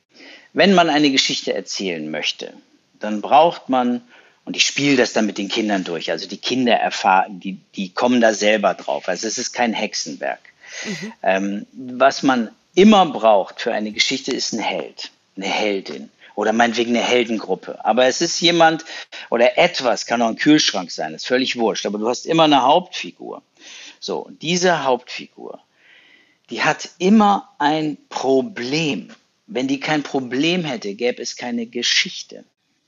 Wenn man eine Geschichte erzählen möchte, dann braucht man, und ich spiele das dann mit den Kindern durch, also die Kinder erfahren, die, die kommen da selber drauf. Also es ist kein Hexenwerk. Mhm. Ähm, was man immer braucht für eine Geschichte ist ein Held, eine Heldin oder meinetwegen eine Heldengruppe. Aber es ist jemand oder etwas, kann auch ein Kühlschrank sein, ist völlig wurscht, aber du hast immer eine Hauptfigur. So, diese Hauptfigur, die hat immer ein Problem. Wenn die kein Problem hätte, gäbe es keine Geschichte.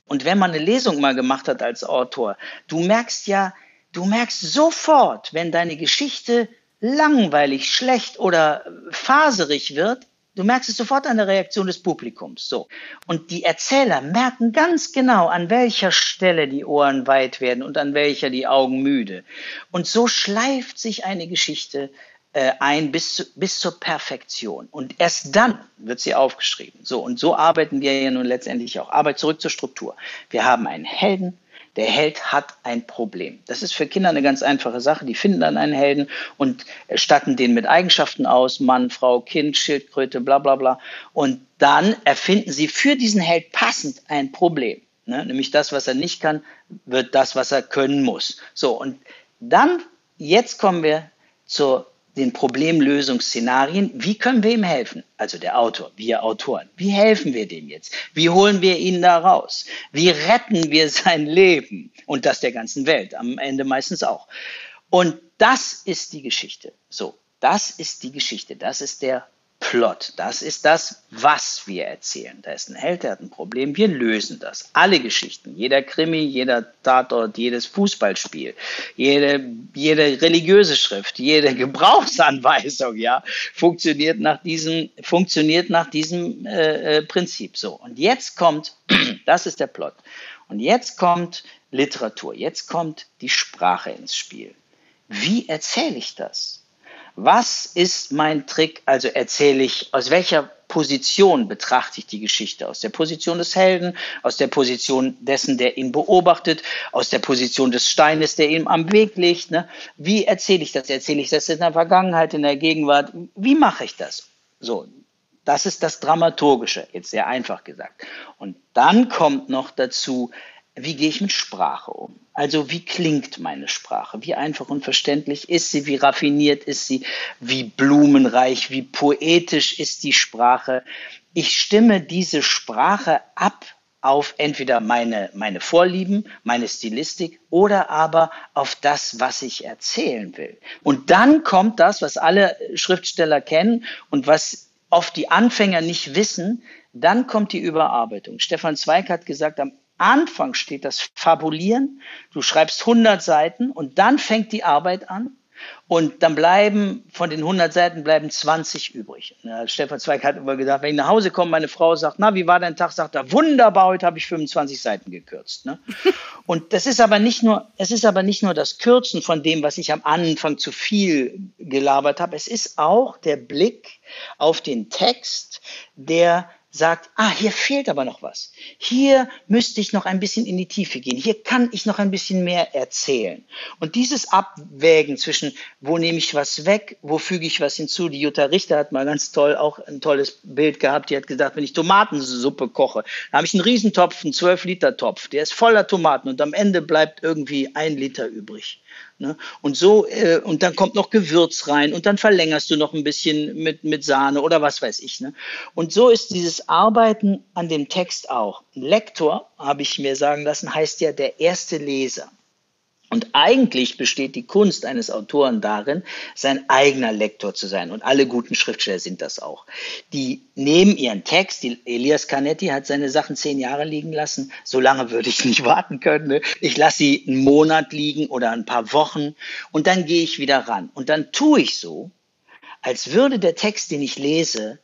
Und wenn man eine Lesung mal gemacht hat als Autor, du merkst ja, du merkst sofort, wenn deine Geschichte langweilig, schlecht oder faserig wird, Du merkst es sofort an der Reaktion des Publikums. So. Und die Erzähler merken ganz genau, an welcher Stelle die Ohren weit werden und an welcher die Augen müde. Und so schleift sich eine Geschichte äh, ein bis, bis zur Perfektion. Und erst dann wird sie aufgeschrieben. So. Und so arbeiten wir ja nun letztendlich auch. Arbeit zurück zur Struktur. Wir haben einen Helden, der Held hat ein Problem. Das ist für Kinder eine ganz einfache Sache. Die finden dann einen Helden und statten den mit Eigenschaften aus, Mann, Frau, Kind, Schildkröte, bla bla bla. Und dann erfinden sie für diesen Held passend ein Problem. Ne? Nämlich das, was er nicht kann, wird das, was er können muss. So, und dann, jetzt kommen wir zur den Problemlösungsszenarien. Wie können wir ihm helfen? Also der Autor, wir Autoren. Wie helfen wir dem jetzt? Wie holen wir ihn da raus? Wie retten wir sein Leben und das der ganzen Welt? Am Ende meistens auch. Und das ist die Geschichte. So, das ist die Geschichte. Das ist der Plot. Das ist das, was wir erzählen. Da ist ein Held, der hat ein Problem. Wir lösen das. Alle Geschichten, jeder Krimi, jeder Tatort, jedes Fußballspiel, jede, jede religiöse Schrift, jede Gebrauchsanweisung, ja, funktioniert nach diesem, funktioniert nach diesem äh, äh Prinzip. So. Und jetzt kommt, das ist der Plot. Und jetzt kommt Literatur. Jetzt kommt die Sprache ins Spiel. Wie erzähle ich das? Was ist mein Trick? Also erzähle ich, aus welcher Position betrachte ich die Geschichte? Aus der Position des Helden, aus der Position dessen, der ihn beobachtet, aus der Position des Steines, der ihm am Weg liegt. Ne? Wie erzähle ich das? Erzähle ich das in der Vergangenheit, in der Gegenwart? Wie mache ich das? So, Das ist das Dramaturgische, jetzt sehr einfach gesagt. Und dann kommt noch dazu, wie gehe ich mit Sprache um? Also wie klingt meine Sprache? Wie einfach und verständlich ist sie? Wie raffiniert ist sie? Wie blumenreich? Wie poetisch ist die Sprache? Ich stimme diese Sprache ab auf entweder meine, meine Vorlieben, meine Stilistik oder aber auf das, was ich erzählen will. Und dann kommt das, was alle Schriftsteller kennen und was oft die Anfänger nicht wissen, dann kommt die Überarbeitung. Stefan Zweig hat gesagt, am Anfang steht das Fabulieren. Du schreibst 100 Seiten und dann fängt die Arbeit an. Und dann bleiben von den 100 Seiten bleiben 20 übrig. Ja, Stefan Zweig hat immer gesagt, wenn ich nach Hause komme, meine Frau sagt, na, wie war dein Tag? Sagt er, wunderbar, heute habe ich 25 Seiten gekürzt. Ne? Und das ist aber nicht nur, es ist aber nicht nur das Kürzen von dem, was ich am Anfang zu viel gelabert habe. Es ist auch der Blick auf den Text, der sagt, ah, hier fehlt aber noch was. Hier müsste ich noch ein bisschen in die Tiefe gehen. Hier kann ich noch ein bisschen mehr erzählen. Und dieses Abwägen zwischen, wo nehme ich was weg, wo füge ich was hinzu. Die Jutta Richter hat mal ganz toll auch ein tolles Bild gehabt. Die hat gesagt, wenn ich Tomatensuppe koche, dann habe ich einen Riesentopf, einen 12-Liter-Topf. Der ist voller Tomaten und am Ende bleibt irgendwie ein Liter übrig. Ne? Und so, äh, und dann kommt noch Gewürz rein und dann verlängerst du noch ein bisschen mit, mit Sahne oder was weiß ich. Ne? Und so ist dieses Arbeiten an dem Text auch. Lektor, habe ich mir sagen lassen, heißt ja der erste Leser. Und eigentlich besteht die Kunst eines Autoren darin, sein eigener Lektor zu sein. Und alle guten Schriftsteller sind das auch. Die nehmen ihren Text, die, Elias Canetti hat seine Sachen zehn Jahre liegen lassen. So lange würde ich nicht warten können. Ne? Ich lasse sie einen Monat liegen oder ein paar Wochen und dann gehe ich wieder ran. Und dann tue ich so, als würde der Text, den ich lese,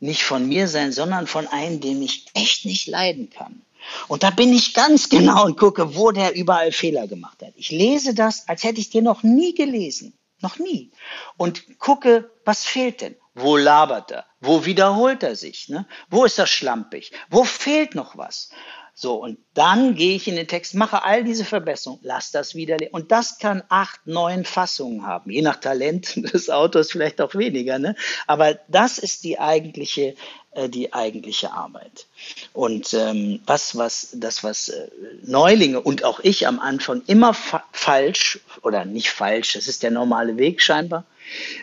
nicht von mir sein, sondern von einem, den ich echt nicht leiden kann. Und da bin ich ganz genau und gucke, wo der überall Fehler gemacht hat. Ich lese das, als hätte ich dir noch nie gelesen. Noch nie. Und gucke, was fehlt denn? Wo labert er? Wo wiederholt er sich? Ne? Wo ist er schlampig? Wo fehlt noch was? So, und dann gehe ich in den Text, mache all diese Verbesserungen, lass das wieder. Und das kann acht, neun Fassungen haben, je nach Talent des Autors vielleicht auch weniger. Ne? Aber das ist die eigentliche, äh, die eigentliche Arbeit. Und ähm, was, was, das, was äh, Neulinge und auch ich am Anfang immer fa falsch oder nicht falsch, das ist der normale Weg scheinbar,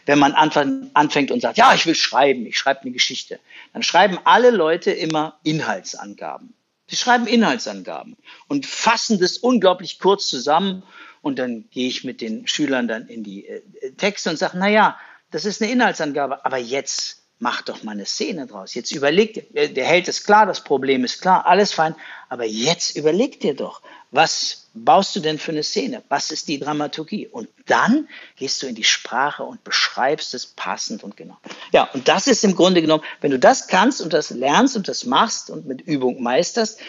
wenn man anfängt und sagt, ja, ich will schreiben, ich schreibe eine Geschichte, dann schreiben alle Leute immer Inhaltsangaben. Sie schreiben Inhaltsangaben und fassen das unglaublich kurz zusammen. Und dann gehe ich mit den Schülern dann in die äh, Texte und sage, na ja, das ist eine Inhaltsangabe, aber jetzt mach doch mal eine Szene draus. Jetzt überleg dir, der Held ist klar, das Problem ist klar, alles fein, aber jetzt überleg dir doch, was baust du denn für eine Szene? Was ist die Dramaturgie? Und dann gehst du in die Sprache und beschreibst es passend und genau. Ja, und das ist im Grunde genommen, wenn du das kannst und das lernst und das machst und mit Übung meisterst,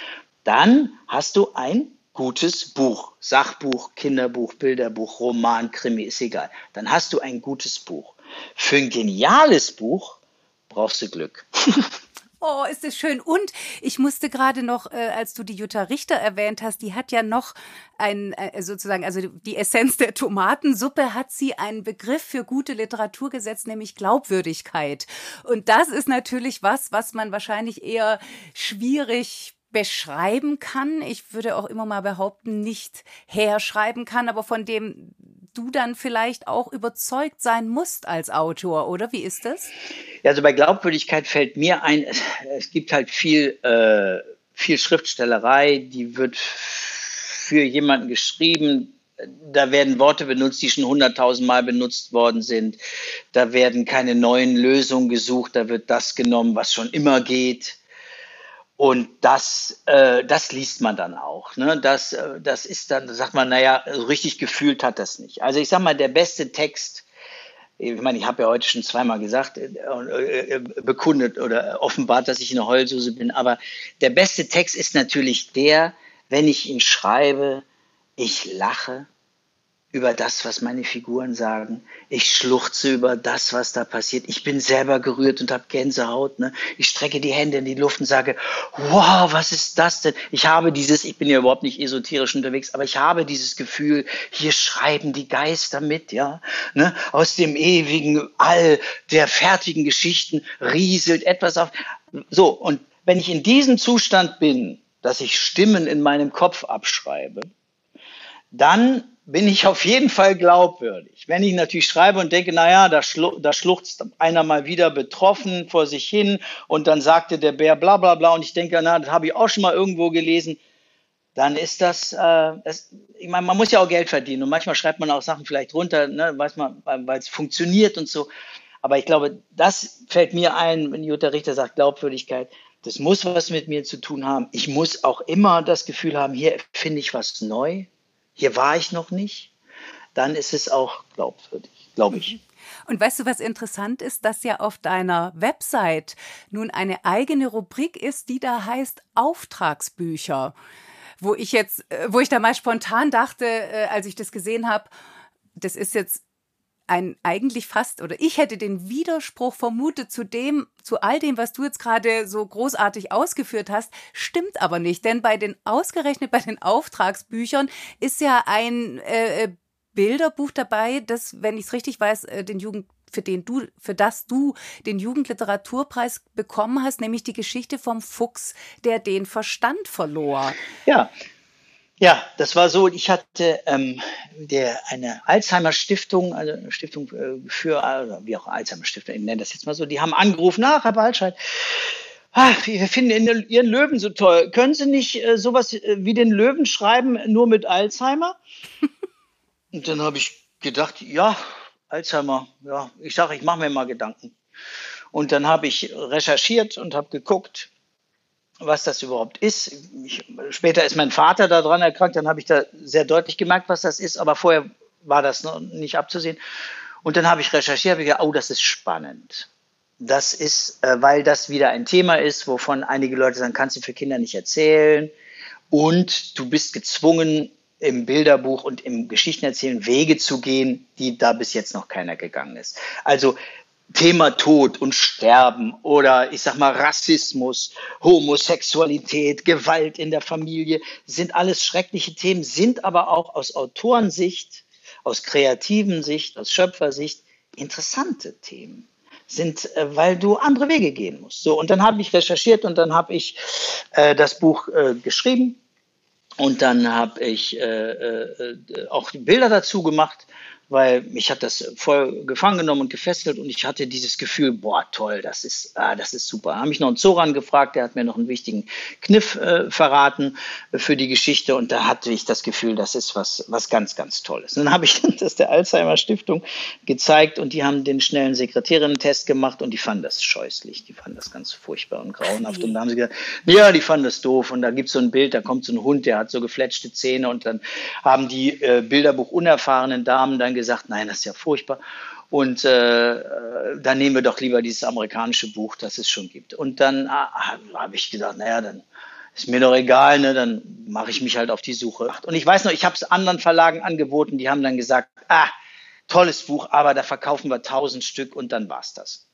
dann hast du ein gutes Buch. Sachbuch, Kinderbuch, Bilderbuch, Roman, Krimi, ist egal. Dann hast du ein gutes Buch. Für ein geniales Buch brauchst du Glück. Oh, ist das schön. Und ich musste gerade noch, äh, als du die Jutta Richter erwähnt hast, die hat ja noch ein, äh, sozusagen, also die Essenz der Tomatensuppe hat sie einen Begriff für gute Literatur gesetzt, nämlich Glaubwürdigkeit. Und das ist natürlich was, was man wahrscheinlich eher schwierig beschreiben kann. Ich würde auch immer mal behaupten, nicht herschreiben kann, aber von dem du dann vielleicht auch überzeugt sein musst als Autor, oder? Wie ist das? Ja, also bei Glaubwürdigkeit fällt mir ein, es gibt halt viel, äh, viel Schriftstellerei, die wird für jemanden geschrieben, da werden Worte benutzt, die schon hunderttausend Mal benutzt worden sind. Da werden keine neuen Lösungen gesucht. Da wird das genommen, was schon immer geht. Und das, äh, das liest man dann auch. Ne? Das, äh, das ist dann, da sagt man, naja, richtig gefühlt hat das nicht. Also ich sag mal, der beste Text, ich meine, ich habe ja heute schon zweimal gesagt, äh, äh, bekundet oder offenbart, dass ich eine Heulsuse bin, aber der beste Text ist natürlich der, wenn ich ihn schreibe, ich lache, über das, was meine Figuren sagen. Ich schluchze über das, was da passiert. Ich bin selber gerührt und habe Gänsehaut. Ne? Ich strecke die Hände in die Luft und sage, wow, was ist das denn? Ich habe dieses, ich bin ja überhaupt nicht esoterisch unterwegs, aber ich habe dieses Gefühl, hier schreiben die Geister mit, ja. Ne? Aus dem ewigen All der fertigen Geschichten rieselt etwas auf. So, und wenn ich in diesem Zustand bin, dass ich Stimmen in meinem Kopf abschreibe, dann bin ich auf jeden Fall glaubwürdig. Wenn ich natürlich schreibe und denke, naja, da, schlu da schluchzt einer mal wieder betroffen vor sich hin und dann sagte der Bär bla bla bla und ich denke, na, das habe ich auch schon mal irgendwo gelesen, dann ist das, äh, das ich meine, man muss ja auch Geld verdienen und manchmal schreibt man auch Sachen vielleicht runter, ne, weiß man, weil es funktioniert und so. Aber ich glaube, das fällt mir ein, wenn Jutta Richter sagt, Glaubwürdigkeit, das muss was mit mir zu tun haben. Ich muss auch immer das Gefühl haben, hier finde ich was neu hier war ich noch nicht, dann ist es auch glaubwürdig, glaube ich. Mhm. Und weißt du, was interessant ist, dass ja auf deiner Website nun eine eigene Rubrik ist, die da heißt Auftragsbücher. Wo ich jetzt, äh, wo ich da mal spontan dachte, äh, als ich das gesehen habe, das ist jetzt ein eigentlich fast oder ich hätte den Widerspruch vermutet zu dem zu all dem was du jetzt gerade so großartig ausgeführt hast stimmt aber nicht denn bei den ausgerechnet bei den Auftragsbüchern ist ja ein äh, äh Bilderbuch dabei das wenn ich es richtig weiß äh, den Jugend für den du, für das du den Jugendliteraturpreis bekommen hast, nämlich die Geschichte vom Fuchs, der den Verstand verlor. Ja, ja, das war so. Ich hatte ähm, der, eine Alzheimer-Stiftung, also eine Stiftung äh, für, also wie auch Alzheimer-Stiftung, ich nenne das jetzt mal so, die haben angerufen, ach, Herr Waldscheid, ach, wir finden Ihren Löwen so toll. Können Sie nicht äh, sowas äh, wie den Löwen schreiben, nur mit Alzheimer? Und dann habe ich gedacht, ja, Alzheimer, ja, ich sage, ich mache mir mal Gedanken. Und dann habe ich recherchiert und habe geguckt, was das überhaupt ist. Ich, später ist mein Vater daran erkrankt, dann habe ich da sehr deutlich gemerkt, was das ist, aber vorher war das noch nicht abzusehen. Und dann habe ich recherchiert, habe gedacht, oh, das ist spannend. Das ist, äh, weil das wieder ein Thema ist, wovon einige Leute sagen, kannst du für Kinder nicht erzählen. Und du bist gezwungen, im Bilderbuch und im Geschichtenerzählen Wege zu gehen, die da bis jetzt noch keiner gegangen ist. Also Thema Tod und Sterben oder ich sag mal Rassismus, Homosexualität, Gewalt in der Familie sind alles schreckliche Themen, sind aber auch aus Autorensicht, aus kreativen Sicht, aus Schöpfersicht interessante Themen. Sind, äh, weil du andere Wege gehen musst. So und dann habe ich recherchiert und dann habe ich äh, das Buch äh, geschrieben. Und dann habe ich äh, äh, auch Bilder dazu gemacht weil mich hat das voll gefangen genommen und gefesselt und ich hatte dieses Gefühl, boah, toll, das ist, ah, das ist super. Da habe ich noch einen Zoran gefragt, der hat mir noch einen wichtigen Kniff äh, verraten für die Geschichte und da hatte ich das Gefühl, das ist was, was ganz, ganz Tolles. Und dann habe ich das der Alzheimer Stiftung gezeigt und die haben den schnellen Sekretärinnen-Test gemacht und die fanden das scheußlich, die fanden das ganz furchtbar und grauenhaft und da haben sie gesagt, ja, die fanden das doof und da gibt es so ein Bild, da kommt so ein Hund, der hat so gefletschte Zähne und dann haben die äh, Bilderbuch unerfahrenen Damen dann gesagt, gesagt, nein, das ist ja furchtbar. Und äh, dann nehmen wir doch lieber dieses amerikanische Buch, das es schon gibt. Und dann ah, habe ich gesagt, naja, dann ist mir doch egal, ne, dann mache ich mich halt auf die Suche. Und ich weiß noch, ich habe es anderen Verlagen angeboten, die haben dann gesagt, ah, tolles Buch, aber da verkaufen wir tausend Stück und dann war's das.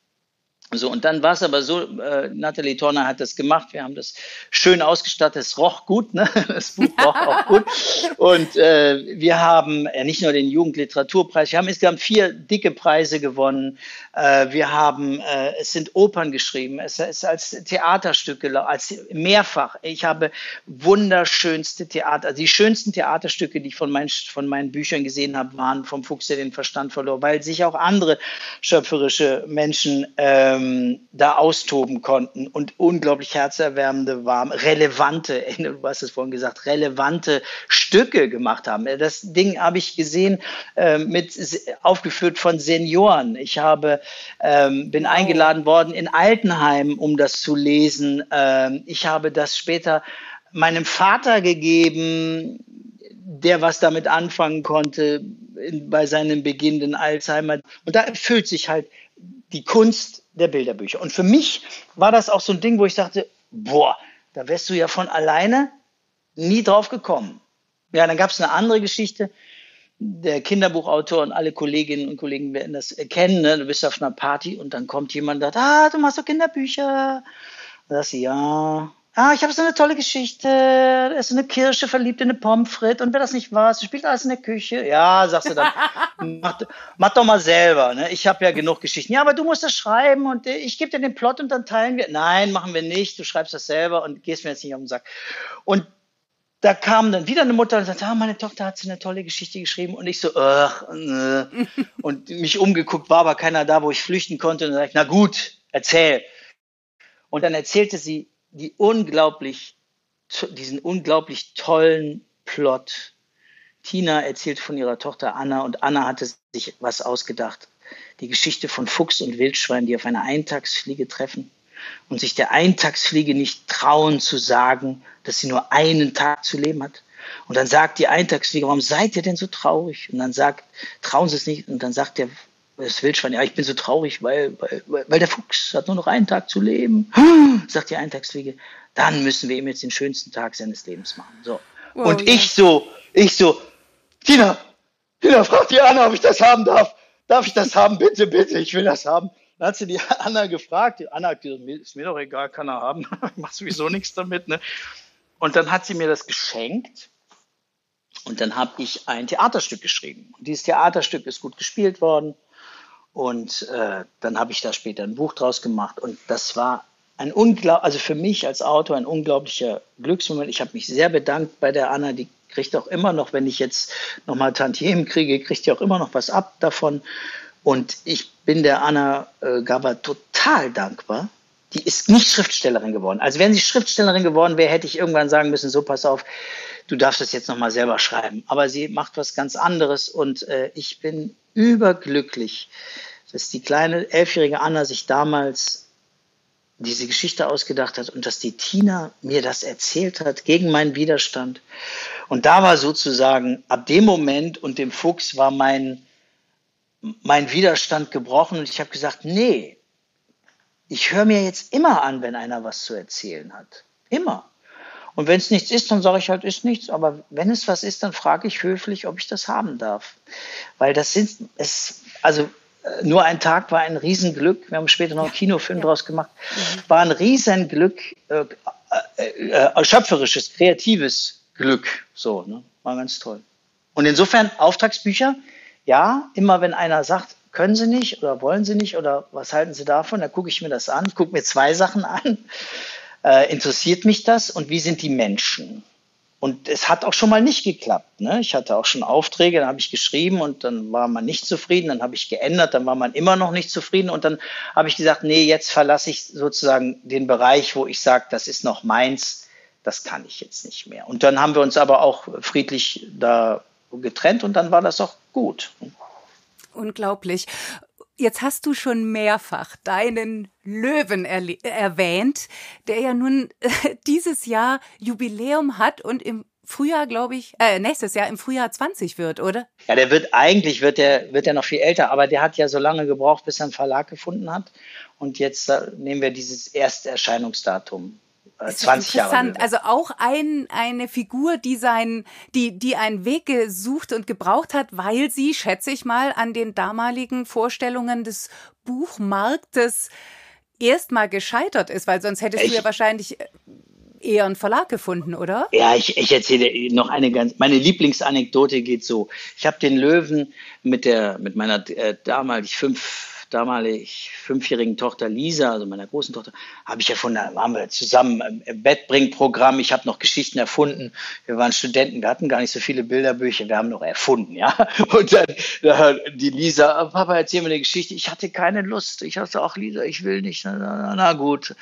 So, und dann war es aber so, äh, Nathalie Torner hat das gemacht, wir haben das schön ausgestattet, es roch gut, ne? das Buch roch auch gut. Und äh, wir haben äh, nicht nur den Jugendliteraturpreis, wir haben insgesamt vier dicke Preise gewonnen. Äh, wir haben, äh, es sind Opern geschrieben, es ist als Theaterstücke, als mehrfach. Ich habe wunderschönste Theater, also die schönsten Theaterstücke, die ich von, mein, von meinen Büchern gesehen habe, waren vom Fuchs, der den Verstand verlor, weil sich auch andere schöpferische Menschen äh, ähm, da austoben konnten und unglaublich herzerwärmende, warm, relevante, du hast es vorhin gesagt, relevante Stücke gemacht haben. Das Ding habe ich gesehen, äh, mit aufgeführt von Senioren. Ich habe, ähm, bin eingeladen worden in Altenheim, um das zu lesen. Ähm, ich habe das später meinem Vater gegeben, der was damit anfangen konnte in, bei seinem beginnenden Alzheimer. Und da fühlt sich halt die Kunst der Bilderbücher. Und für mich war das auch so ein Ding, wo ich sagte, boah, da wärst du ja von alleine nie drauf gekommen. Ja, dann gab es eine andere Geschichte. der Kinderbuchautor und alle Kolleginnen und Kollegen werden das erkennen. Ne? Du bist auf einer Party und dann kommt jemand und sagt, ah, du machst doch Kinderbücher. Und sagst du, ja. Ah, ich habe so eine tolle Geschichte. Es ist eine Kirsche verliebt in eine Pommes frites und wer das nicht weiß, spielt alles in der Küche. Ja, sagst du dann, mach, mach, doch mal selber. Ne? Ich habe ja genug Geschichten. Ja, aber du musst das schreiben und ich gebe dir den Plot und dann teilen wir. Nein, machen wir nicht. Du schreibst das selber und gehst mir jetzt nicht auf den Sack. Und da kam dann wieder eine Mutter und sagte, ah, meine Tochter hat so eine tolle Geschichte geschrieben und ich so, ach, äh. und mich umgeguckt, war aber keiner da, wo ich flüchten konnte und dann sagte ich, na gut, erzähl. Und dann erzählte sie die unglaublich, diesen unglaublich tollen Plot. Tina erzählt von ihrer Tochter Anna und Anna hatte sich was ausgedacht. Die Geschichte von Fuchs und Wildschwein, die auf einer Eintagsfliege treffen und sich der Eintagsfliege nicht trauen zu sagen, dass sie nur einen Tag zu leben hat. Und dann sagt die Eintagsfliege, warum seid ihr denn so traurig? Und dann sagt, trauen Sie es nicht. Und dann sagt der, das Wildschwein, ja, ich bin so traurig, weil, weil, weil der Fuchs hat nur noch einen Tag zu leben. Sagt die Eintagsfliege, dann müssen wir ihm jetzt den schönsten Tag seines Lebens machen. So. Wow, und ja. ich so, ich so, Tina, Tina, frag die Anna, ob ich das haben darf. Darf ich das haben? Bitte, bitte, ich will das haben. Dann hat sie die Anna gefragt. Die Anna hat gesagt, ist mir doch egal, kann er haben. ich mach sowieso nichts damit. Ne? Und dann hat sie mir das geschenkt. Und dann habe ich ein Theaterstück geschrieben. Und dieses Theaterstück ist gut gespielt worden. Und äh, dann habe ich da später ein Buch draus gemacht. Und das war ein unglaublich, also für mich als Autor ein unglaublicher Glücksmoment. Ich habe mich sehr bedankt bei der Anna. Die kriegt auch immer noch, wenn ich jetzt nochmal Tantiemen kriege, kriegt die auch immer noch was ab davon. Und ich bin der Anna äh, Gaba total dankbar. Die ist nicht Schriftstellerin geworden. Also wenn sie Schriftstellerin geworden wäre, hätte ich irgendwann sagen müssen, so pass auf, du darfst das jetzt nochmal selber schreiben. Aber sie macht was ganz anderes und äh, ich bin überglücklich, dass die kleine elfjährige Anna sich damals diese Geschichte ausgedacht hat und dass die Tina mir das erzählt hat gegen meinen Widerstand. Und da war sozusagen ab dem Moment und dem Fuchs war mein, mein Widerstand gebrochen und ich habe gesagt, nee, ich höre mir jetzt immer an, wenn einer was zu erzählen hat. Immer. Und wenn es nichts ist, dann sage ich halt, ist nichts. Aber wenn es was ist, dann frage ich höflich, ob ich das haben darf. Weil das sind, es, also äh, nur ein Tag war ein Riesenglück. Wir haben später noch einen Kinofilm ja. draus gemacht. Mhm. War ein Riesenglück, äh, äh, äh, schöpferisches, kreatives Glück. So, ne? War ganz toll. Und insofern Auftragsbücher, ja, immer wenn einer sagt, können Sie nicht oder wollen Sie nicht oder was halten Sie davon, dann gucke ich mir das an, gucke mir zwei Sachen an. Äh, interessiert mich das und wie sind die Menschen? Und es hat auch schon mal nicht geklappt. Ne? Ich hatte auch schon Aufträge, dann habe ich geschrieben und dann war man nicht zufrieden, dann habe ich geändert, dann war man immer noch nicht zufrieden und dann habe ich gesagt, nee, jetzt verlasse ich sozusagen den Bereich, wo ich sage, das ist noch meins, das kann ich jetzt nicht mehr. Und dann haben wir uns aber auch friedlich da getrennt und dann war das auch gut. Unglaublich. Jetzt hast du schon mehrfach deinen Löwen erwähnt, der ja nun dieses Jahr Jubiläum hat und im Frühjahr, glaube ich, äh, nächstes Jahr im Frühjahr 20 wird, oder? Ja, der wird eigentlich wird der wird der noch viel älter, aber der hat ja so lange gebraucht, bis er einen Verlag gefunden hat. Und jetzt äh, nehmen wir dieses erste Erscheinungsdatum 20 äh, Jahre. Also auch ein, eine Figur, die sein, die, die einen Weg gesucht und gebraucht hat, weil sie, schätze ich mal, an den damaligen Vorstellungen des Buchmarktes erstmal gescheitert ist, weil sonst hättest ich, du ja wahrscheinlich äh, eher einen Verlag gefunden, oder? Ja, ich, ich erzähle noch eine ganz, meine Lieblingsanekdote geht so. Ich habe den Löwen mit der, mit meiner äh, damalig fünf damalig fünfjährigen Tochter Lisa, also meiner großen Tochter, habe ich erfunden, haben wir zusammen im Bettbringprogramm, ich habe noch Geschichten erfunden. Wir waren Studenten, wir hatten gar nicht so viele Bilderbücher, wir haben noch erfunden, ja. Und dann die Lisa, Papa, erzähl mir eine Geschichte. Ich hatte keine Lust. Ich hatte auch Lisa, ich will nicht. Na, na, na gut.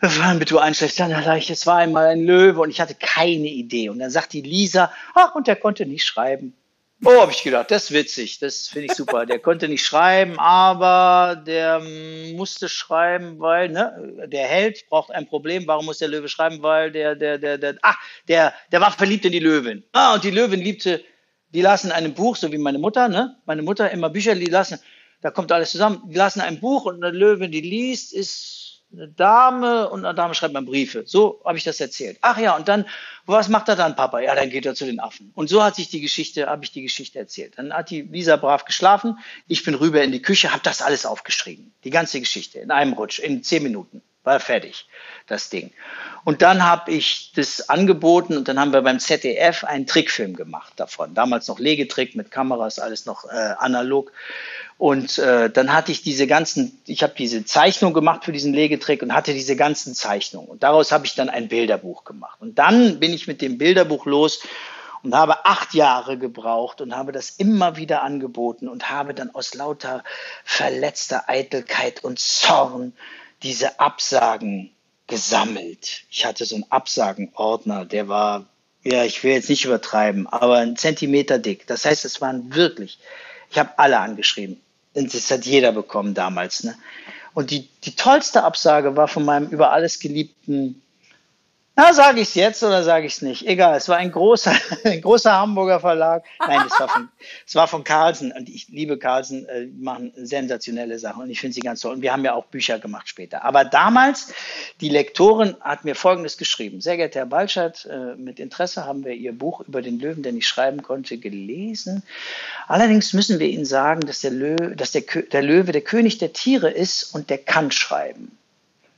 Damit du einschläfst, dann leicht, es war einmal ein Löwe und ich hatte keine Idee. Und dann sagt die Lisa, ach, und der konnte nicht schreiben. Oh, habe ich gedacht, das ist witzig, das finde ich super. Der konnte nicht schreiben, aber der musste schreiben, weil ne, der Held braucht ein Problem. Warum muss der Löwe schreiben? Weil der, der, der, der, ah, der, der war verliebt in die Löwin. Ah, und die Löwin liebte, die lasen einem Buch, so wie meine Mutter, ne? Meine Mutter immer Bücher, die lassen, da kommt alles zusammen. Die lasen ein Buch und eine Löwin, die liest, ist eine Dame und eine Dame schreibt mir Briefe. So habe ich das erzählt. Ach ja, und dann, was macht er dann, Papa? Ja, dann geht er zu den Affen. Und so hat sich die Geschichte, habe ich die Geschichte erzählt. Dann hat die Lisa brav geschlafen. Ich bin rüber in die Küche, habe das alles aufgeschrieben. Die ganze Geschichte in einem Rutsch, in zehn Minuten. War fertig, das Ding. Und dann habe ich das angeboten und dann haben wir beim ZDF einen Trickfilm gemacht davon. Damals noch Legetrick mit Kameras, alles noch äh, analog. Und äh, dann hatte ich diese ganzen, ich habe diese Zeichnung gemacht für diesen Legetrick und hatte diese ganzen Zeichnungen. Und daraus habe ich dann ein Bilderbuch gemacht. Und dann bin ich mit dem Bilderbuch los und habe acht Jahre gebraucht und habe das immer wieder angeboten und habe dann aus lauter verletzter Eitelkeit und Zorn diese Absagen gesammelt. Ich hatte so einen Absagenordner, der war, ja, ich will jetzt nicht übertreiben, aber ein Zentimeter dick. Das heißt, es waren wirklich, ich habe alle angeschrieben. Und das hat jeder bekommen damals. Ne? Und die, die tollste Absage war von meinem über alles geliebten na, sage ich es jetzt oder sage ich es nicht? Egal, es war ein großer, ein großer Hamburger Verlag. Nein, es war von, es war von Carlsen und ich liebe Carlsen, äh, machen sensationelle Sachen und ich finde sie ganz toll. Und wir haben ja auch Bücher gemacht später. Aber damals, die Lektorin hat mir Folgendes geschrieben. Sehr geehrter Herr Balschert, äh, mit Interesse haben wir Ihr Buch über den Löwen, den ich schreiben konnte, gelesen. Allerdings müssen wir Ihnen sagen, dass der Löwe, dass der, der Löwe der König der Tiere ist und der kann schreiben.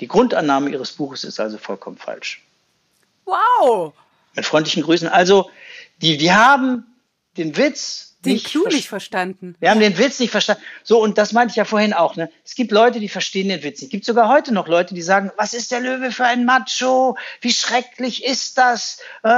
Die Grundannahme Ihres Buches ist also vollkommen falsch. Wow! Mit freundlichen Grüßen. Also, die, die haben den Witz den nicht, Clou nicht verstanden. Wir haben den Witz nicht verstanden. So, und das meinte ich ja vorhin auch. Ne? Es gibt Leute, die verstehen den Witz nicht. Es gibt sogar heute noch Leute, die sagen, was ist der Löwe für ein Macho? Wie schrecklich ist das? Äh,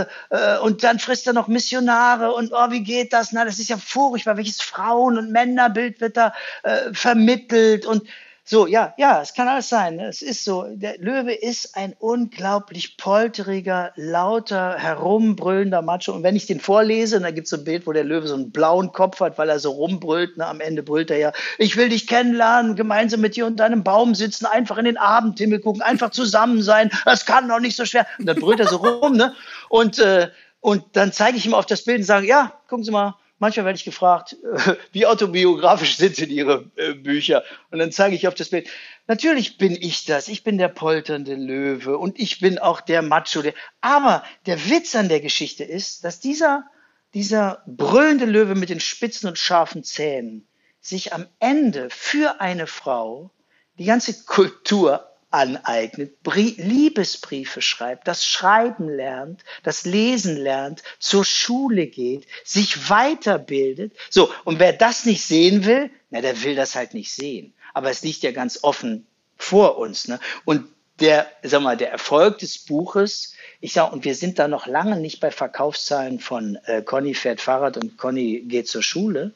äh, äh und dann frisst er noch Missionare und oh, wie geht das? Na, das ist ja furchtbar. Welches Frauen- und Männerbild wird da äh, vermittelt? Und so, ja, ja, es kann alles sein. Ne? Es ist so. Der Löwe ist ein unglaublich polteriger, lauter, herumbrüllender Macho. Und wenn ich den vorlese, und da gibt es so ein Bild, wo der Löwe so einen blauen Kopf hat, weil er so rumbrüllt, ne? am Ende brüllt er ja, ich will dich kennenlernen, gemeinsam mit dir unter einem Baum sitzen, einfach in den Abendhimmel gucken, einfach zusammen sein. Das kann doch nicht so schwer. Und dann brüllt er so rum, ne? Und, äh, und dann zeige ich ihm auf das Bild und sage, ja, gucken Sie mal, Manchmal werde ich gefragt, wie autobiografisch sind denn Ihre äh, Bücher? Und dann zeige ich auf das Bild. Natürlich bin ich das. Ich bin der polternde Löwe und ich bin auch der Macho. Der, aber der Witz an der Geschichte ist, dass dieser, dieser brüllende Löwe mit den spitzen und scharfen Zähnen sich am Ende für eine Frau die ganze Kultur aneignet, Liebesbriefe schreibt, das Schreiben lernt, das Lesen lernt, zur Schule geht, sich weiterbildet. So, und wer das nicht sehen will, na, der will das halt nicht sehen. Aber es liegt ja ganz offen vor uns. Ne? Und der, sag mal, der Erfolg des Buches, ich sag, und wir sind da noch lange nicht bei Verkaufszahlen von äh, Conny fährt Fahrrad und Conny geht zur Schule,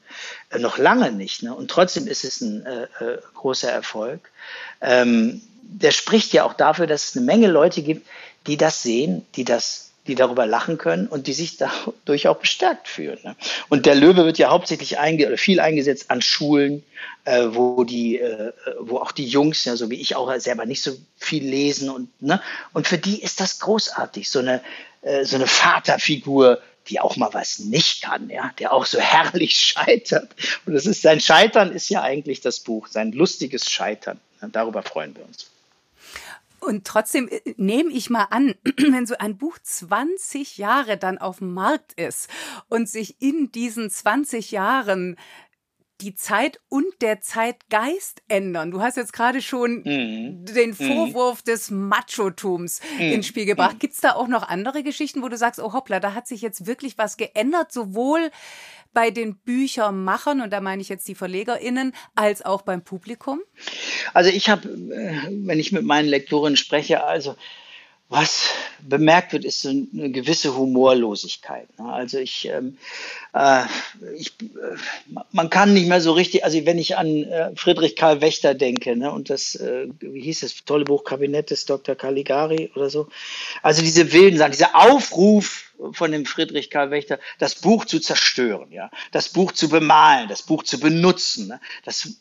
äh, noch lange nicht. Ne? Und trotzdem ist es ein äh, äh großer Erfolg. Ähm, der spricht ja auch dafür, dass es eine Menge Leute gibt, die das sehen, die das die darüber lachen können und die sich dadurch auch bestärkt fühlen. Ne? Und der Löwe wird ja hauptsächlich einge viel eingesetzt an Schulen, äh, wo die, äh, wo auch die Jungs, ja, so wie ich auch selber nicht so viel lesen und ne, und für die ist das großartig, so eine äh, so eine Vaterfigur, die auch mal was nicht kann, ja, der auch so herrlich scheitert. Und das ist sein Scheitern ist ja eigentlich das Buch, sein lustiges Scheitern. Darüber freuen wir uns. Und trotzdem äh, nehme ich mal an, wenn so ein Buch 20 Jahre dann auf dem Markt ist und sich in diesen 20 Jahren die Zeit und der Zeitgeist ändern. Du hast jetzt gerade schon mm. den mhm. Vorwurf mm. des Machotums mm. ins Spiel gebracht. Mhm. Gibt es da auch noch andere Geschichten, wo du sagst, oh hoppla, da hat sich jetzt wirklich was geändert, sowohl bei den Büchermachern, und da meine ich jetzt die VerlegerInnen, als auch beim Publikum? Also ich habe, äh, wenn ich mit meinen Lektorinnen spreche, also was bemerkt wird, ist so eine gewisse Humorlosigkeit. Ne? Also ich, ähm, äh, ich, äh, man kann nicht mehr so richtig, also wenn ich an äh, Friedrich Karl Wächter denke ne, und das, äh, wie hieß das tolle Buch Kabinett des Dr. Caligari oder so, also diese wilden Sachen, dieser Aufruf von dem Friedrich Karl Wächter, das Buch zu zerstören, ja, das Buch zu bemalen, das Buch zu benutzen, ne, das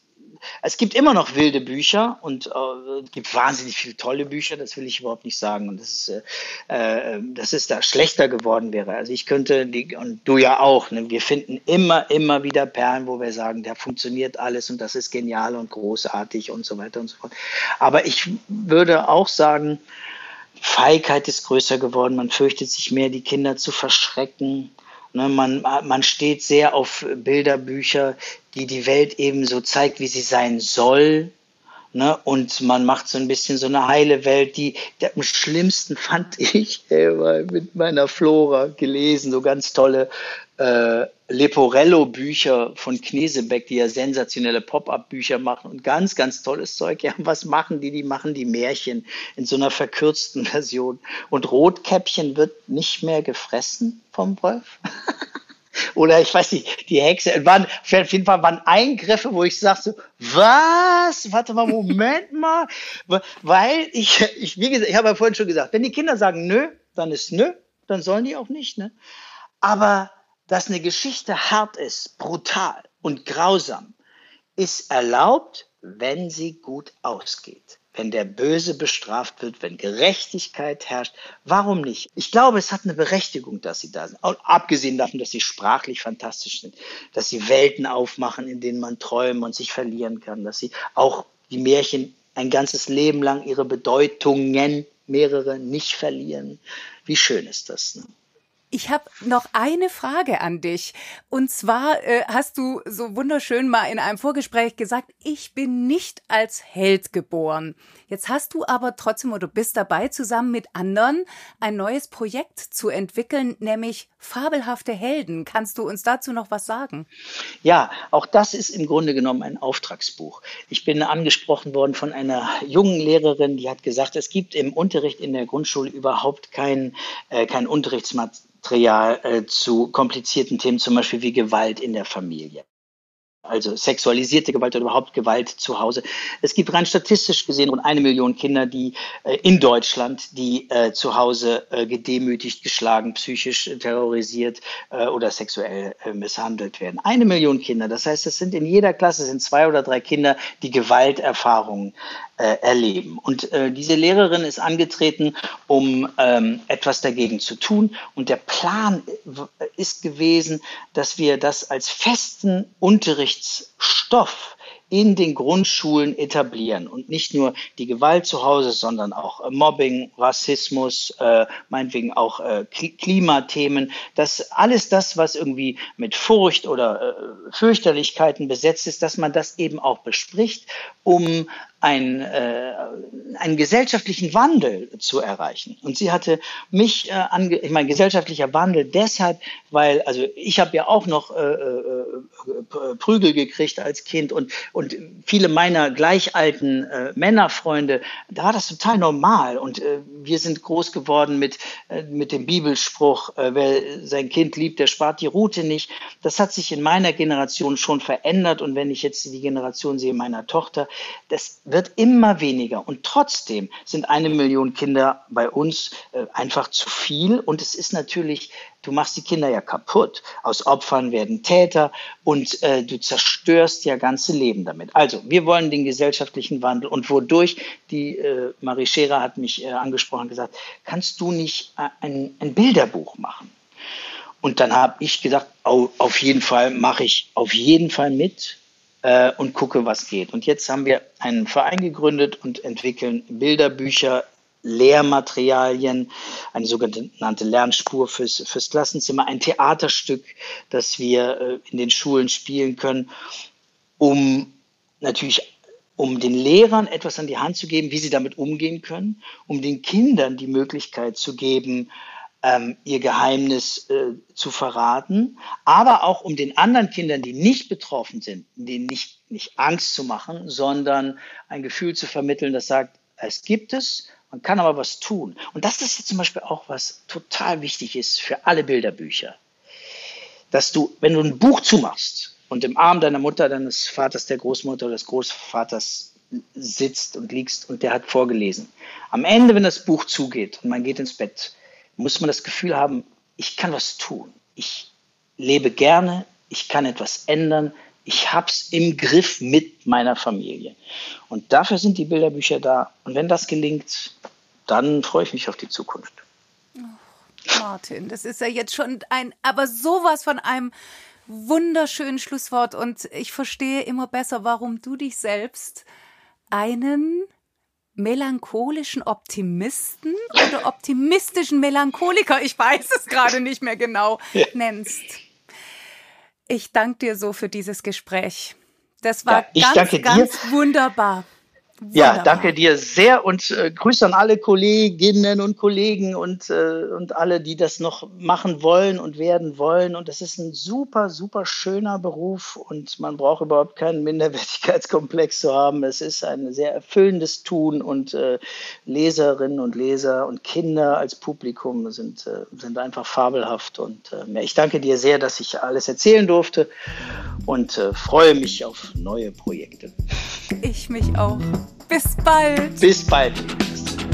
es gibt immer noch wilde Bücher und äh, es gibt wahnsinnig viele tolle Bücher, das will ich überhaupt nicht sagen. Und das ist, äh, äh, dass es da schlechter geworden wäre. Also ich könnte, die, und du ja auch, ne, wir finden immer, immer wieder Perlen, wo wir sagen, da funktioniert alles und das ist genial und großartig und so weiter und so fort. Aber ich würde auch sagen, Feigheit ist größer geworden, man fürchtet sich mehr, die Kinder zu verschrecken. Ne, man, man steht sehr auf Bilderbücher, die die Welt eben so zeigt, wie sie sein soll. Ne, und man macht so ein bisschen so eine heile Welt, die, die am schlimmsten fand ich äh, mit meiner Flora gelesen, so ganz tolle äh, Leporello-Bücher von Knesebeck, die ja sensationelle Pop-up-Bücher machen und ganz, ganz tolles Zeug. Ja, was machen die? Die machen die Märchen in so einer verkürzten Version. Und Rotkäppchen wird nicht mehr gefressen vom Wolf. Oder ich weiß nicht, die Hexe, waren, auf jeden Fall waren Eingriffe, wo ich sagte, was? Warte mal, Moment mal. Weil ich, ich wie gesagt, ich habe ja vorhin schon gesagt, wenn die Kinder sagen nö, dann ist nö, dann sollen die auch nicht, ne? Aber dass eine Geschichte hart ist, brutal und grausam, ist erlaubt, wenn sie gut ausgeht. Wenn der Böse bestraft wird, wenn Gerechtigkeit herrscht, warum nicht? Ich glaube, es hat eine Berechtigung, dass sie da sind. Auch abgesehen davon, dass sie sprachlich fantastisch sind, dass sie Welten aufmachen, in denen man träumen und sich verlieren kann, dass sie auch die Märchen ein ganzes Leben lang ihre Bedeutungen, mehrere, nicht verlieren. Wie schön ist das? Ne? Ich habe noch eine Frage an dich. Und zwar äh, hast du so wunderschön mal in einem Vorgespräch gesagt, ich bin nicht als Held geboren. Jetzt hast du aber trotzdem oder bist dabei, zusammen mit anderen ein neues Projekt zu entwickeln, nämlich fabelhafte Helden. Kannst du uns dazu noch was sagen? Ja, auch das ist im Grunde genommen ein Auftragsbuch. Ich bin angesprochen worden von einer jungen Lehrerin, die hat gesagt, es gibt im Unterricht in der Grundschule überhaupt kein, äh, kein Unterrichtsmaterial Material äh, zu komplizierten Themen, zum Beispiel wie Gewalt in der Familie. Also sexualisierte Gewalt oder überhaupt Gewalt zu Hause. Es gibt rein statistisch gesehen rund eine Million Kinder, die äh, in Deutschland, die äh, zu Hause äh, gedemütigt, geschlagen, psychisch terrorisiert äh, oder sexuell äh, misshandelt werden. Eine Million Kinder. Das heißt, es sind in jeder Klasse sind zwei oder drei Kinder, die Gewalterfahrungen äh, erleben. Und diese Lehrerin ist angetreten, um ähm, etwas dagegen zu tun. Und der Plan ist gewesen, dass wir das als festen Unterrichtsstoff in den Grundschulen etablieren und nicht nur die Gewalt zu Hause, sondern auch äh, Mobbing, Rassismus, äh, meinetwegen auch äh, Klimathemen, das alles das, was irgendwie mit Furcht oder äh, Fürchterlichkeiten besetzt ist, dass man das eben auch bespricht, um ein, äh, einen gesellschaftlichen Wandel zu erreichen. Und sie hatte mich, äh, ange ich meine, gesellschaftlicher Wandel deshalb, weil, also ich habe ja auch noch äh, äh, Prügel gekriegt als Kind und, und viele meiner gleichalten äh, Männerfreunde, da war das total normal. Und äh, wir sind groß geworden mit, äh, mit dem Bibelspruch, äh, wer sein Kind liebt, der spart die Route nicht. Das hat sich in meiner Generation schon verändert. Und wenn ich jetzt die Generation sehe meiner Tochter, das wird immer weniger. Und trotzdem sind eine Million Kinder bei uns äh, einfach zu viel. Und es ist natürlich, du machst die Kinder ja kaputt. Aus Opfern werden Täter und äh, du zerstörst ja ganze Leben damit. Also, wir wollen den gesellschaftlichen Wandel und wodurch, die äh, Marie Scherer hat mich äh, angesprochen, gesagt, kannst du nicht äh, ein, ein Bilderbuch machen? Und dann habe ich gesagt, auf jeden Fall mache ich auf jeden Fall mit äh, und gucke, was geht. Und jetzt haben wir einen Verein gegründet und entwickeln Bilderbücher, Lehrmaterialien, eine sogenannte Lernspur fürs, fürs Klassenzimmer, ein Theaterstück, das wir äh, in den Schulen spielen können, um natürlich um den Lehrern etwas an die Hand zu geben, wie sie damit umgehen können, um den Kindern die Möglichkeit zu geben, ähm, ihr Geheimnis äh, zu verraten, aber auch um den anderen Kindern, die nicht betroffen sind, denen nicht, nicht Angst zu machen, sondern ein Gefühl zu vermitteln, das sagt, es gibt es, man kann aber was tun. Und das ist jetzt zum Beispiel auch was total wichtig ist für alle Bilderbücher. Dass du, wenn du ein Buch zumachst und im Arm deiner Mutter, deines Vaters, der Großmutter oder des Großvaters sitzt und liegst und der hat vorgelesen. Am Ende, wenn das Buch zugeht und man geht ins Bett, muss man das Gefühl haben, ich kann was tun. Ich lebe gerne, ich kann etwas ändern, Ich hab's im Griff mit meiner Familie. Und dafür sind die Bilderbücher da. Und wenn das gelingt, dann freue ich mich auf die Zukunft. Oh, Martin, das ist ja jetzt schon ein, aber sowas von einem wunderschönen Schlusswort. Und ich verstehe immer besser, warum du dich selbst einen melancholischen Optimisten oder optimistischen Melancholiker, ich weiß es gerade nicht mehr genau, nennst. Ich danke dir so für dieses Gespräch. Das war ja, ganz, ganz wunderbar. Wunderbar. Ja, danke dir sehr und äh, Grüße an alle Kolleginnen und Kollegen und, äh, und alle, die das noch machen wollen und werden wollen. Und das ist ein super, super schöner Beruf und man braucht überhaupt keinen Minderwertigkeitskomplex zu haben. Es ist ein sehr erfüllendes Tun und äh, Leserinnen und Leser und Kinder als Publikum sind, äh, sind einfach fabelhaft. Und äh, ich danke dir sehr, dass ich alles erzählen durfte und äh, freue mich auf neue Projekte. Ich mich auch. Bis bald. Bis bald.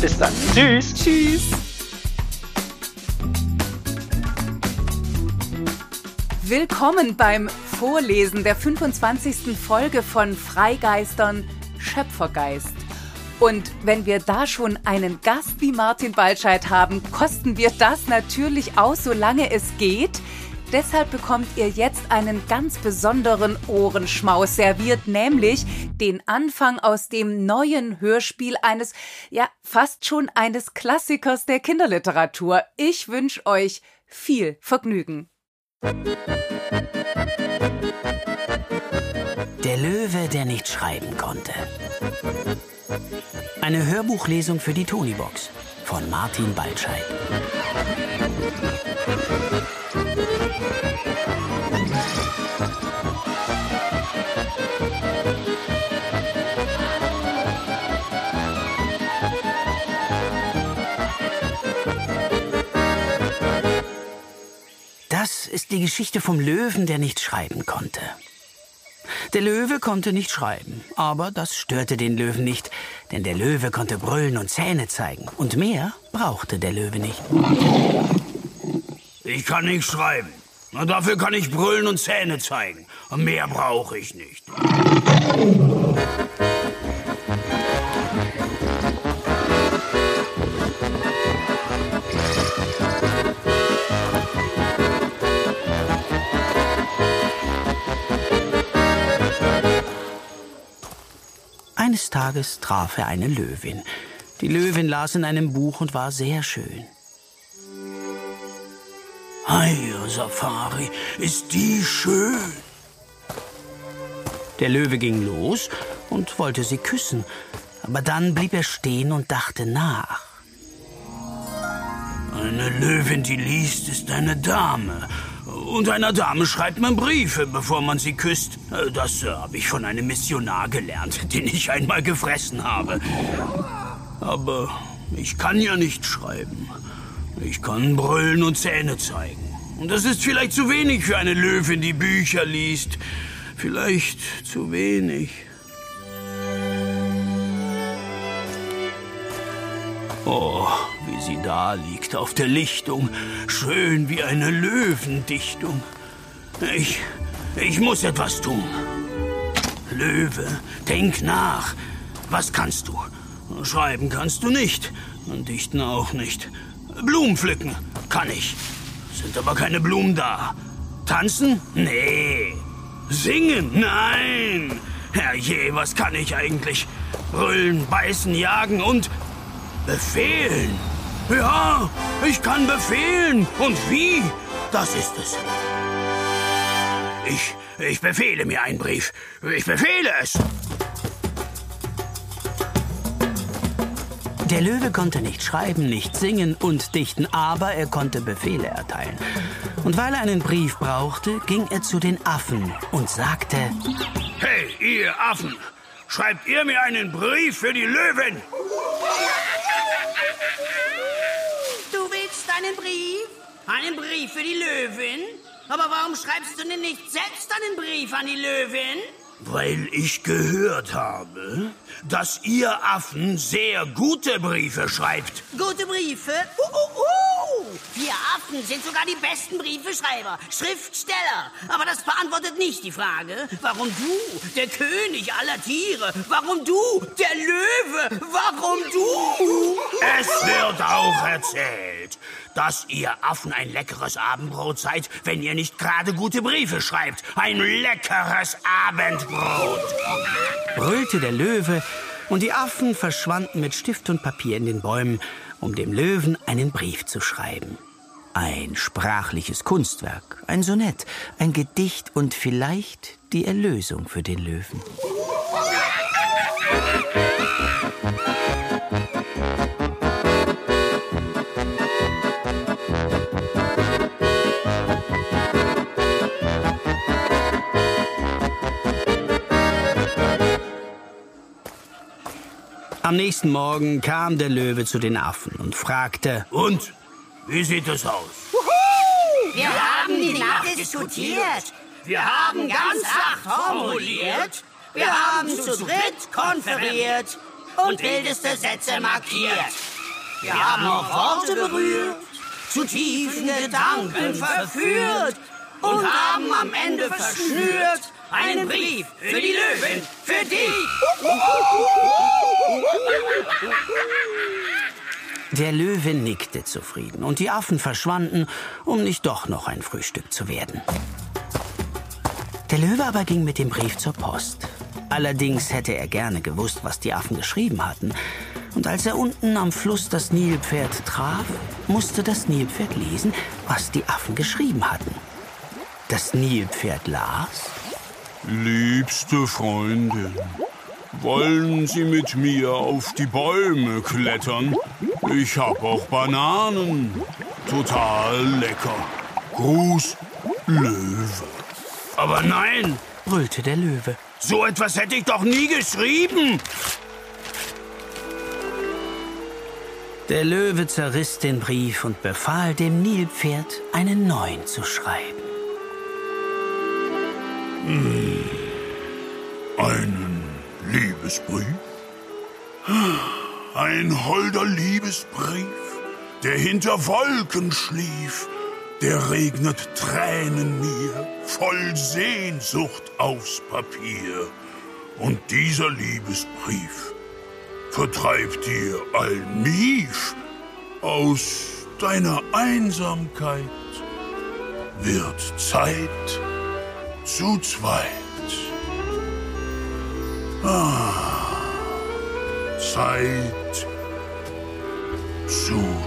Bis dann. Tschüss. Tschüss. Willkommen beim Vorlesen der 25. Folge von Freigeistern Schöpfergeist. Und wenn wir da schon einen Gast wie Martin Balscheid haben, kosten wir das natürlich aus, solange es geht. Deshalb bekommt ihr jetzt einen ganz besonderen Ohrenschmaus serviert, nämlich den Anfang aus dem neuen Hörspiel eines, ja, fast schon eines Klassikers der Kinderliteratur. Ich wünsche euch viel Vergnügen. Der Löwe, der nicht schreiben konnte. Eine Hörbuchlesung für die Tonybox von Martin Baltscheid. Das ist die Geschichte vom Löwen, der nicht schreiben konnte. Der Löwe konnte nicht schreiben, aber das störte den Löwen nicht, denn der Löwe konnte brüllen und Zähne zeigen, und mehr brauchte der Löwe nicht. Ich kann nicht schreiben, dafür kann ich brüllen und Zähne zeigen, und mehr brauche ich nicht. Tages traf er eine Löwin. Die Löwin las in einem Buch und war sehr schön. Heia, Safari, ist die schön. Der Löwe ging los und wollte sie küssen, aber dann blieb er stehen und dachte nach. Eine Löwin, die liest, ist eine Dame. Und einer Dame schreibt man Briefe, bevor man sie küsst. Das äh, habe ich von einem Missionar gelernt, den ich einmal gefressen habe. Aber ich kann ja nicht schreiben. Ich kann brüllen und Zähne zeigen. Und das ist vielleicht zu wenig für eine Löwin, die Bücher liest. Vielleicht zu wenig. Oh, wie sie da liegt auf der Lichtung, schön wie eine Löwendichtung. Ich, ich muss etwas tun. Löwe, denk nach. Was kannst du? Schreiben kannst du nicht. Und dichten auch nicht. Blumen pflücken kann ich. Sind aber keine Blumen da. Tanzen? Nee. Singen? Nein. Herrje, was kann ich eigentlich? Brüllen, beißen, jagen und Befehlen? Ja, ich kann befehlen. Und wie? Das ist es. Ich, ich befehle mir einen Brief. Ich befehle es. Der Löwe konnte nicht schreiben, nicht singen und dichten, aber er konnte Befehle erteilen. Und weil er einen Brief brauchte, ging er zu den Affen und sagte: Hey, ihr Affen, schreibt ihr mir einen Brief für die Löwen? Einen Brief? Einen Brief für die Löwin? Aber warum schreibst du denn nicht selbst einen Brief an die Löwin? Weil ich gehört habe, dass ihr Affen sehr gute Briefe schreibt. Gute Briefe? Uh, uh, uh. wir Affen sind sogar die besten Briefeschreiber, Schriftsteller. Aber das beantwortet nicht die Frage, warum du, der König aller Tiere, warum du, der Löwe, warum du? Es wird auch erzählt, dass ihr Affen ein leckeres Abendbrot seid, wenn ihr nicht gerade gute Briefe schreibt. Ein leckeres Abendbrot. brüllte der Löwe, und die Affen verschwanden mit Stift und Papier in den Bäumen, um dem Löwen einen Brief zu schreiben. Ein sprachliches Kunstwerk, ein Sonett, ein Gedicht und vielleicht die Erlösung für den Löwen. Am nächsten Morgen kam der Löwe zu den Affen und fragte, Und? Wie sieht es aus? Wir haben die Nacht diskutiert. Wir haben ganz acht formuliert. Wir haben zu dritt konferiert. und wildeste Sätze markiert. Wir haben auch Worte berührt, zu tiefen Gedanken verführt. und haben am Ende verschnürt einen Brief für die Löwin, für dich. Der Löwe nickte zufrieden und die Affen verschwanden, um nicht doch noch ein Frühstück zu werden. Der Löwe aber ging mit dem Brief zur Post. Allerdings hätte er gerne gewusst, was die Affen geschrieben hatten. Und als er unten am Fluss das Nilpferd traf, musste das Nilpferd lesen, was die Affen geschrieben hatten. Das Nilpferd las. Liebste Freundin, wollen Sie mit mir auf die Bäume klettern? Ich hab auch Bananen. Total lecker. Gruß, Löwe. Aber nein, brüllte der Löwe. so etwas hätte ich doch nie geschrieben. Der Löwe zerriss den Brief und befahl dem Nilpferd, einen neuen zu schreiben. Einen Liebesbrief? Ein holder Liebesbrief, der hinter Wolken schlief, der regnet Tränen mir, voll Sehnsucht aufs Papier. Und dieser Liebesbrief vertreibt dir all Mief aus deiner Einsamkeit. Wird Zeit zu zweit. Zeit zu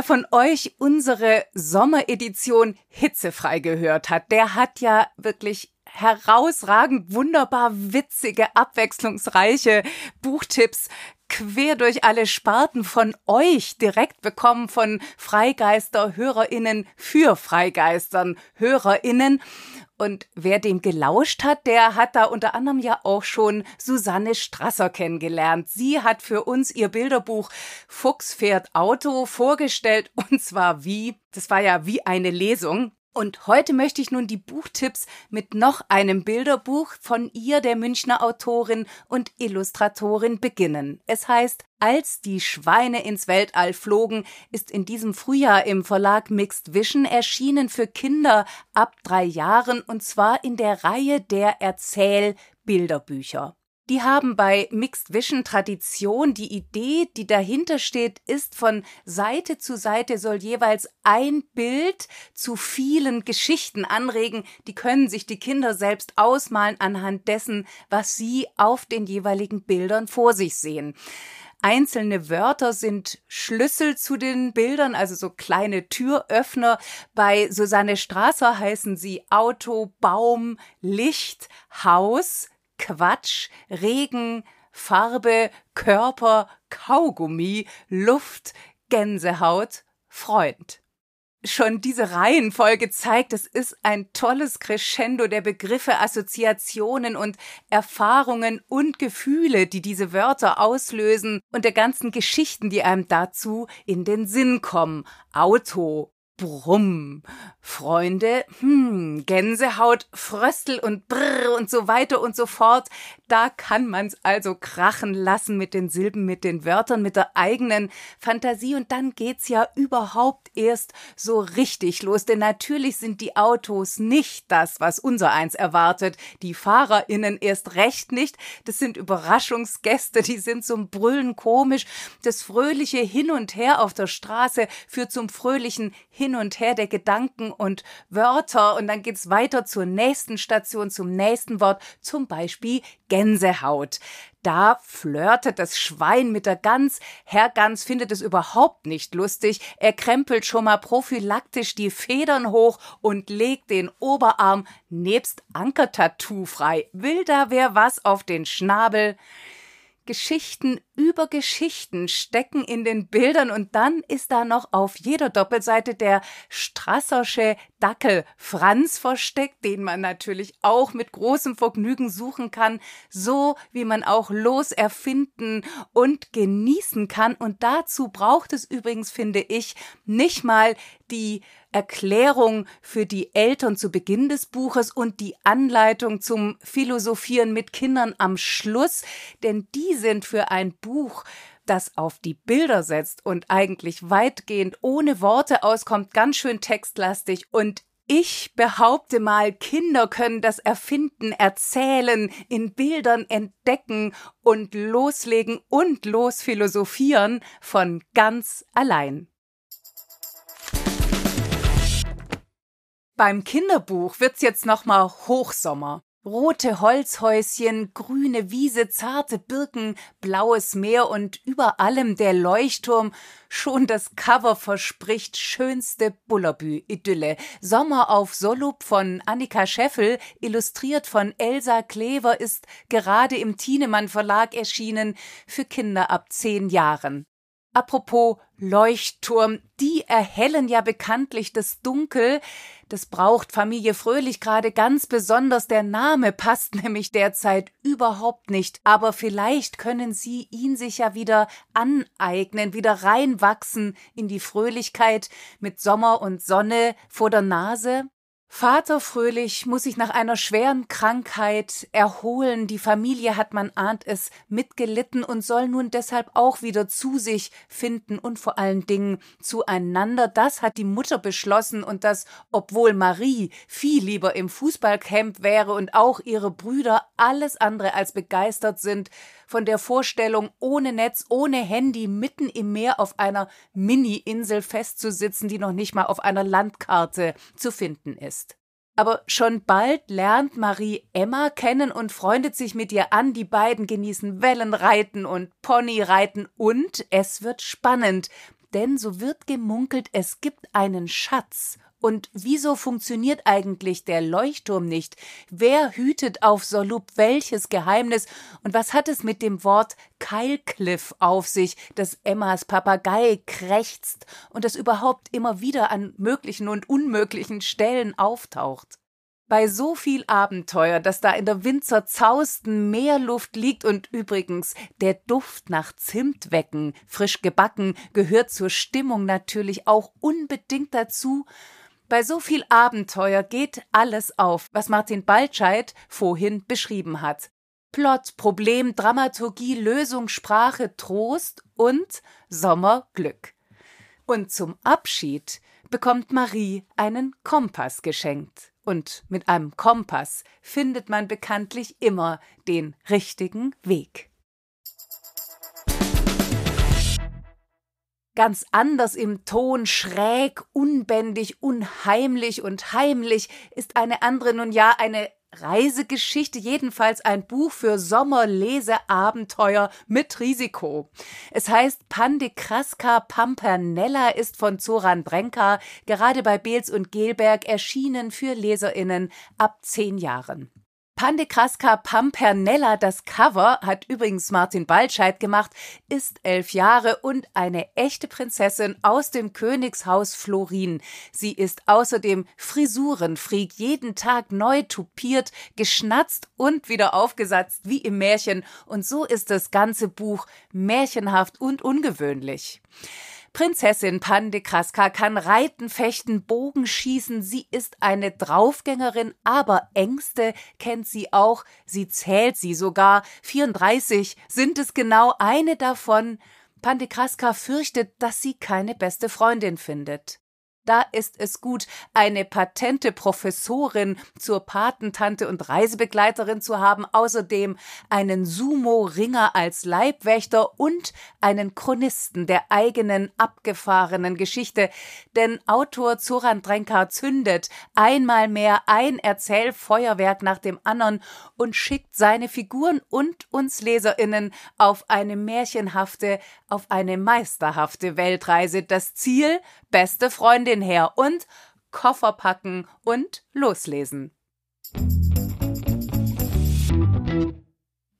Wer von euch unsere Sommeredition hitzefrei gehört hat, der hat ja wirklich herausragend wunderbar witzige, abwechslungsreiche Buchtipps quer durch alle Sparten von euch direkt bekommen von Freigeister Hörerinnen für Freigeistern Hörerinnen. Und wer dem gelauscht hat, der hat da unter anderem ja auch schon Susanne Strasser kennengelernt. Sie hat für uns ihr Bilderbuch Fuchs fährt Auto vorgestellt und zwar wie, das war ja wie eine Lesung. Und heute möchte ich nun die Buchtipps mit noch einem Bilderbuch von ihr, der Münchner Autorin und Illustratorin, beginnen. Es heißt Als die Schweine ins Weltall flogen, ist in diesem Frühjahr im Verlag Mixed Vision erschienen für Kinder ab drei Jahren und zwar in der Reihe der Erzählbilderbücher. Die haben bei Mixed Vision Tradition. Die Idee, die dahinter steht, ist von Seite zu Seite soll jeweils ein Bild zu vielen Geschichten anregen. Die können sich die Kinder selbst ausmalen anhand dessen, was sie auf den jeweiligen Bildern vor sich sehen. Einzelne Wörter sind Schlüssel zu den Bildern, also so kleine Türöffner. Bei Susanne Strasser heißen sie Auto, Baum, Licht, Haus, Quatsch, Regen, Farbe, Körper, Kaugummi, Luft, Gänsehaut, Freund. schon diese Reihenfolge zeigt, es ist ein tolles Crescendo der Begriffe, Assoziationen und Erfahrungen und Gefühle, die diese Wörter auslösen und der ganzen Geschichten, die einem dazu in den Sinn kommen. Auto, Brumm. Freunde, hm, Gänsehaut, Fröstel und Brrr und so weiter und so fort. Da kann man's also krachen lassen mit den Silben, mit den Wörtern, mit der eigenen Fantasie und dann geht's ja überhaupt erst so richtig los. Denn natürlich sind die Autos nicht das, was unser eins erwartet. Die FahrerInnen erst recht nicht. Das sind Überraschungsgäste, die sind zum Brüllen komisch. Das fröhliche Hin und Her auf der Straße führt zum fröhlichen Hin hin und her der Gedanken und Wörter und dann geht's weiter zur nächsten Station, zum nächsten Wort, zum Beispiel Gänsehaut. Da flirtet das Schwein mit der Gans. Herr Gans findet es überhaupt nicht lustig. Er krempelt schon mal prophylaktisch die Federn hoch und legt den Oberarm nebst Ankertattoo frei. Will da wer was auf den Schnabel? Geschichten über Geschichten stecken in den Bildern und dann ist da noch auf jeder Doppelseite der Strassersche Dackel Franz versteckt, den man natürlich auch mit großem Vergnügen suchen kann, so wie man auch los erfinden und genießen kann. Und dazu braucht es übrigens, finde ich, nicht mal die Erklärung für die Eltern zu Beginn des Buches und die Anleitung zum Philosophieren mit Kindern am Schluss, denn die sind für ein Buch, das auf die Bilder setzt und eigentlich weitgehend ohne Worte auskommt, ganz schön textlastig und ich behaupte mal, Kinder können das Erfinden, Erzählen, in Bildern entdecken und loslegen und losphilosophieren von ganz allein. Beim Kinderbuch wird's jetzt nochmal Hochsommer. Rote Holzhäuschen, grüne Wiese, zarte Birken, blaues Meer und über allem der Leuchtturm. Schon das Cover verspricht schönste Bullerbü-Idylle. Sommer auf Solup von Annika Scheffel, illustriert von Elsa Klever, ist gerade im Thienemann Verlag erschienen für Kinder ab zehn Jahren. Apropos Leuchtturm, die erhellen ja bekanntlich das Dunkel. Das braucht Familie Fröhlich gerade ganz besonders. Der Name passt nämlich derzeit überhaupt nicht. Aber vielleicht können Sie ihn sich ja wieder aneignen, wieder reinwachsen in die Fröhlichkeit mit Sommer und Sonne vor der Nase. Vater Fröhlich muss sich nach einer schweren Krankheit erholen. Die Familie hat, man ahnt es, mitgelitten und soll nun deshalb auch wieder zu sich finden und vor allen Dingen zueinander. Das hat die Mutter beschlossen und das, obwohl Marie viel lieber im Fußballcamp wäre und auch ihre Brüder alles andere als begeistert sind von der Vorstellung, ohne Netz, ohne Handy, mitten im Meer auf einer Mini-Insel festzusitzen, die noch nicht mal auf einer Landkarte zu finden ist. Aber schon bald lernt Marie Emma kennen und freundet sich mit ihr an. Die beiden genießen Wellenreiten und Ponyreiten und es wird spannend, denn so wird gemunkelt, es gibt einen Schatz und wieso funktioniert eigentlich der Leuchtturm nicht? Wer hütet auf Solup welches Geheimnis? Und was hat es mit dem Wort Keilcliff auf sich, das Emmas Papagei krächzt und das überhaupt immer wieder an möglichen und unmöglichen Stellen auftaucht? bei so viel Abenteuer, dass da in der windzerzausten Meerluft liegt und übrigens der Duft nach Zimtwecken, frisch gebacken, gehört zur Stimmung natürlich auch unbedingt dazu, bei so viel Abenteuer geht alles auf, was Martin Baltscheid vorhin beschrieben hat. Plot, Problem, Dramaturgie, Lösung, Sprache, Trost und Sommerglück. Und zum Abschied bekommt Marie einen Kompass geschenkt. Und mit einem Kompass findet man bekanntlich immer den richtigen Weg. Ganz anders im Ton, schräg, unbändig, unheimlich und heimlich, ist eine andere nun ja eine Reisegeschichte, jedenfalls ein Buch für Sommerleseabenteuer mit Risiko. Es heißt Pandekraska Pampernella, ist von Zoran Brenka, gerade bei Beels und Gelberg erschienen für LeserInnen ab zehn Jahren. Pandekraska Pampernella, das Cover, hat übrigens Martin Baltscheid gemacht, ist elf Jahre und eine echte Prinzessin aus dem Königshaus Florin. Sie ist außerdem Frisurenfreak, jeden Tag neu tupiert, geschnatzt und wieder aufgesatzt wie im Märchen. Und so ist das ganze Buch märchenhaft und ungewöhnlich. Prinzessin Pandekraska kann reiten, fechten, Bogen schießen. Sie ist eine Draufgängerin, aber Ängste kennt sie auch. Sie zählt sie sogar. 34 sind es genau eine davon. Pandekraska fürchtet, dass sie keine beste Freundin findet. Da ist es gut, eine patente Professorin zur Patentante und Reisebegleiterin zu haben, außerdem einen Sumo-Ringer als Leibwächter und einen Chronisten der eigenen abgefahrenen Geschichte. Denn Autor Zoran Drenka zündet einmal mehr ein Erzählfeuerwerk nach dem anderen und schickt seine Figuren und uns LeserInnen auf eine märchenhafte, auf eine meisterhafte Weltreise. Das Ziel beste Freundin her und Koffer packen und loslesen.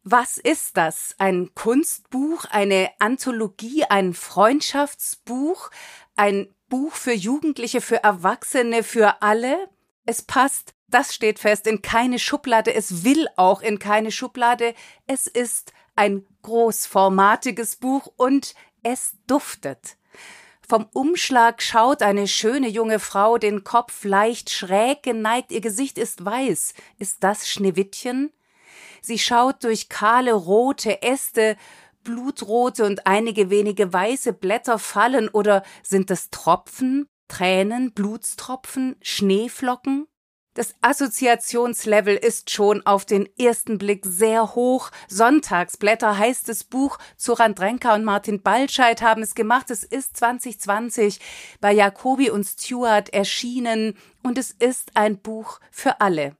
Was ist das? Ein Kunstbuch, eine Anthologie, ein Freundschaftsbuch, ein Buch für Jugendliche, für Erwachsene, für alle? Es passt, das steht fest, in keine Schublade, es will auch in keine Schublade. Es ist ein großformatiges Buch und es duftet. Vom Umschlag schaut eine schöne junge Frau, den Kopf leicht schräg geneigt, ihr Gesicht ist weiß. Ist das Schneewittchen? Sie schaut durch kahle rote Äste, blutrote und einige wenige weiße Blätter fallen, oder sind es Tropfen, Tränen, Blutstropfen, Schneeflocken? Das Assoziationslevel ist schon auf den ersten Blick sehr hoch. Sonntagsblätter heißt das Buch. Zoran Drenker und Martin Baltscheid haben es gemacht. Es ist 2020 bei Jacobi und Stewart erschienen und es ist ein Buch für alle.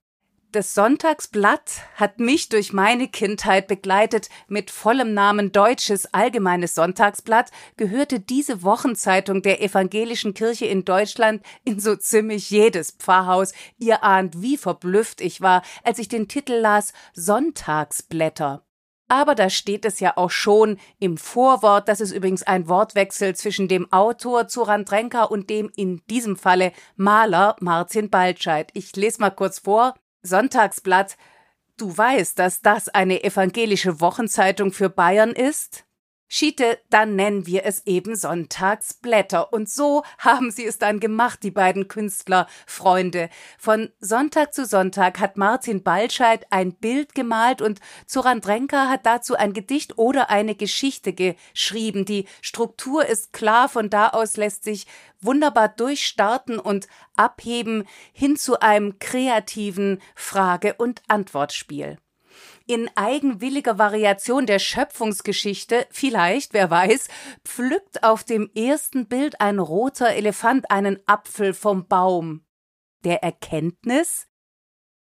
Das Sonntagsblatt hat mich durch meine Kindheit begleitet. Mit vollem Namen Deutsches Allgemeines Sonntagsblatt gehörte diese Wochenzeitung der evangelischen Kirche in Deutschland in so ziemlich jedes Pfarrhaus. Ihr ahnt, wie verblüfft ich war, als ich den Titel las Sonntagsblätter. Aber da steht es ja auch schon im Vorwort, das ist übrigens ein Wortwechsel zwischen dem Autor Zoran Drenker und dem in diesem Falle Maler Martin Baltscheid. Ich lese mal kurz vor. Sonntagsblatt, du weißt, dass das eine evangelische Wochenzeitung für Bayern ist? Schiete, dann nennen wir es eben Sonntagsblätter. Und so haben sie es dann gemacht, die beiden Künstlerfreunde. Von Sonntag zu Sonntag hat Martin Balscheid ein Bild gemalt und Zoran Drenker hat dazu ein Gedicht oder eine Geschichte geschrieben. Die Struktur ist klar, von da aus lässt sich wunderbar durchstarten und abheben hin zu einem kreativen Frage- und Antwortspiel in eigenwilliger Variation der Schöpfungsgeschichte, vielleicht, wer weiß, pflückt auf dem ersten Bild ein roter Elefant einen Apfel vom Baum. Der Erkenntnis?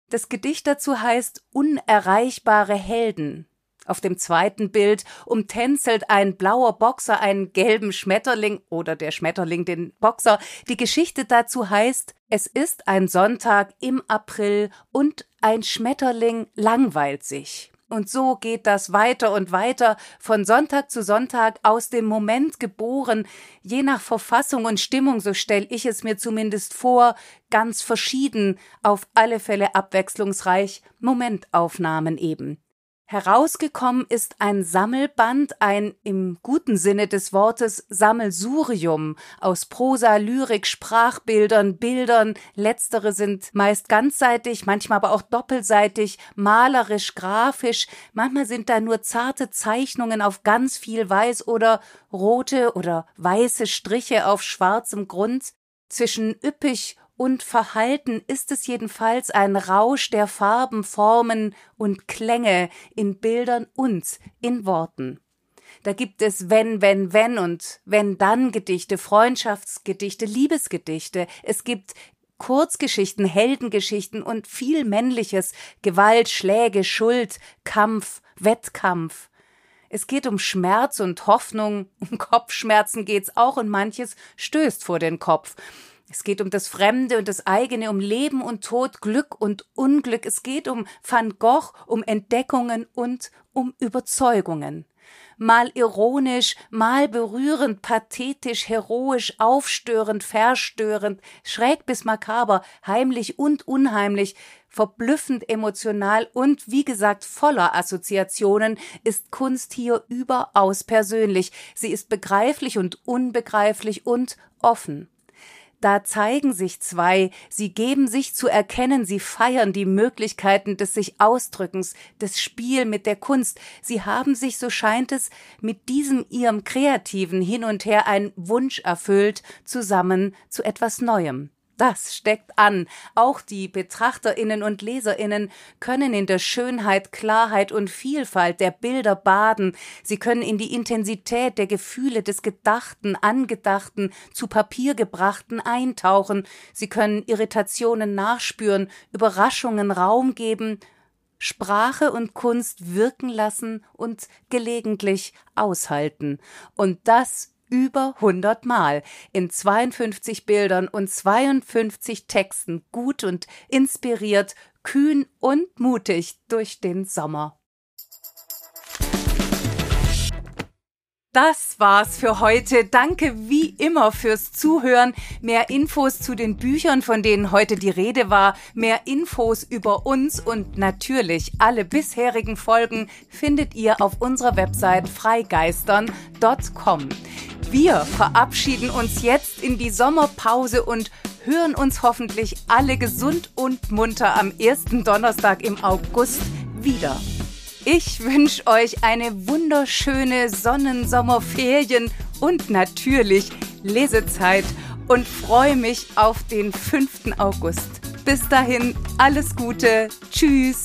Das Gedicht dazu heißt Unerreichbare Helden. Auf dem zweiten Bild umtänzelt ein blauer Boxer einen gelben Schmetterling oder der Schmetterling den Boxer. Die Geschichte dazu heißt, es ist ein Sonntag im April und ein Schmetterling langweilt sich. Und so geht das weiter und weiter, von Sonntag zu Sonntag, aus dem Moment geboren, je nach Verfassung und Stimmung, so stelle ich es mir zumindest vor, ganz verschieden, auf alle Fälle abwechslungsreich, Momentaufnahmen eben. Herausgekommen ist ein Sammelband, ein im guten Sinne des Wortes Sammelsurium aus Prosa, Lyrik, Sprachbildern, Bildern. Letztere sind meist ganzseitig, manchmal aber auch doppelseitig, malerisch, grafisch. Manchmal sind da nur zarte Zeichnungen auf ganz viel Weiß oder rote oder weiße Striche auf schwarzem Grund. Zwischen üppig und Verhalten ist es jedenfalls ein Rausch der Farben, Formen und Klänge in Bildern und in Worten. Da gibt es wenn, wenn, wenn und wenn dann Gedichte, Freundschaftsgedichte, Liebesgedichte. Es gibt Kurzgeschichten, Heldengeschichten und viel Männliches, Gewalt, Schläge, Schuld, Kampf, Wettkampf. Es geht um Schmerz und Hoffnung, um Kopfschmerzen geht's auch und manches stößt vor den Kopf. Es geht um das Fremde und das eigene, um Leben und Tod, Glück und Unglück. Es geht um Van Gogh, um Entdeckungen und um Überzeugungen. Mal ironisch, mal berührend, pathetisch, heroisch, aufstörend, verstörend, schräg bis makaber, heimlich und unheimlich, verblüffend emotional und wie gesagt voller Assoziationen ist Kunst hier überaus persönlich. Sie ist begreiflich und unbegreiflich und offen. Da zeigen sich zwei, sie geben sich zu erkennen, sie feiern die Möglichkeiten des sich Ausdrückens, des Spiel mit der Kunst. Sie haben sich, so scheint es, mit diesem ihrem kreativen Hin und Her ein Wunsch erfüllt, zusammen zu etwas Neuem. Das steckt an. Auch die Betrachterinnen und Leserinnen können in der Schönheit, Klarheit und Vielfalt der Bilder baden. Sie können in die Intensität der Gefühle des Gedachten, Angedachten, zu Papier gebrachten eintauchen. Sie können Irritationen nachspüren, Überraschungen Raum geben, Sprache und Kunst wirken lassen und gelegentlich aushalten. Und das über 100 Mal in 52 Bildern und 52 Texten gut und inspiriert, kühn und mutig durch den Sommer. Das war's für heute. Danke wie immer fürs Zuhören. Mehr Infos zu den Büchern, von denen heute die Rede war, mehr Infos über uns und natürlich alle bisherigen Folgen findet ihr auf unserer Website freigeistern.com. Wir verabschieden uns jetzt in die Sommerpause und hören uns hoffentlich alle gesund und munter am ersten Donnerstag im August wieder. Ich wünsche euch eine wunderschöne Sonnensommerferien und natürlich Lesezeit und freue mich auf den 5. August. Bis dahin alles Gute. Tschüss.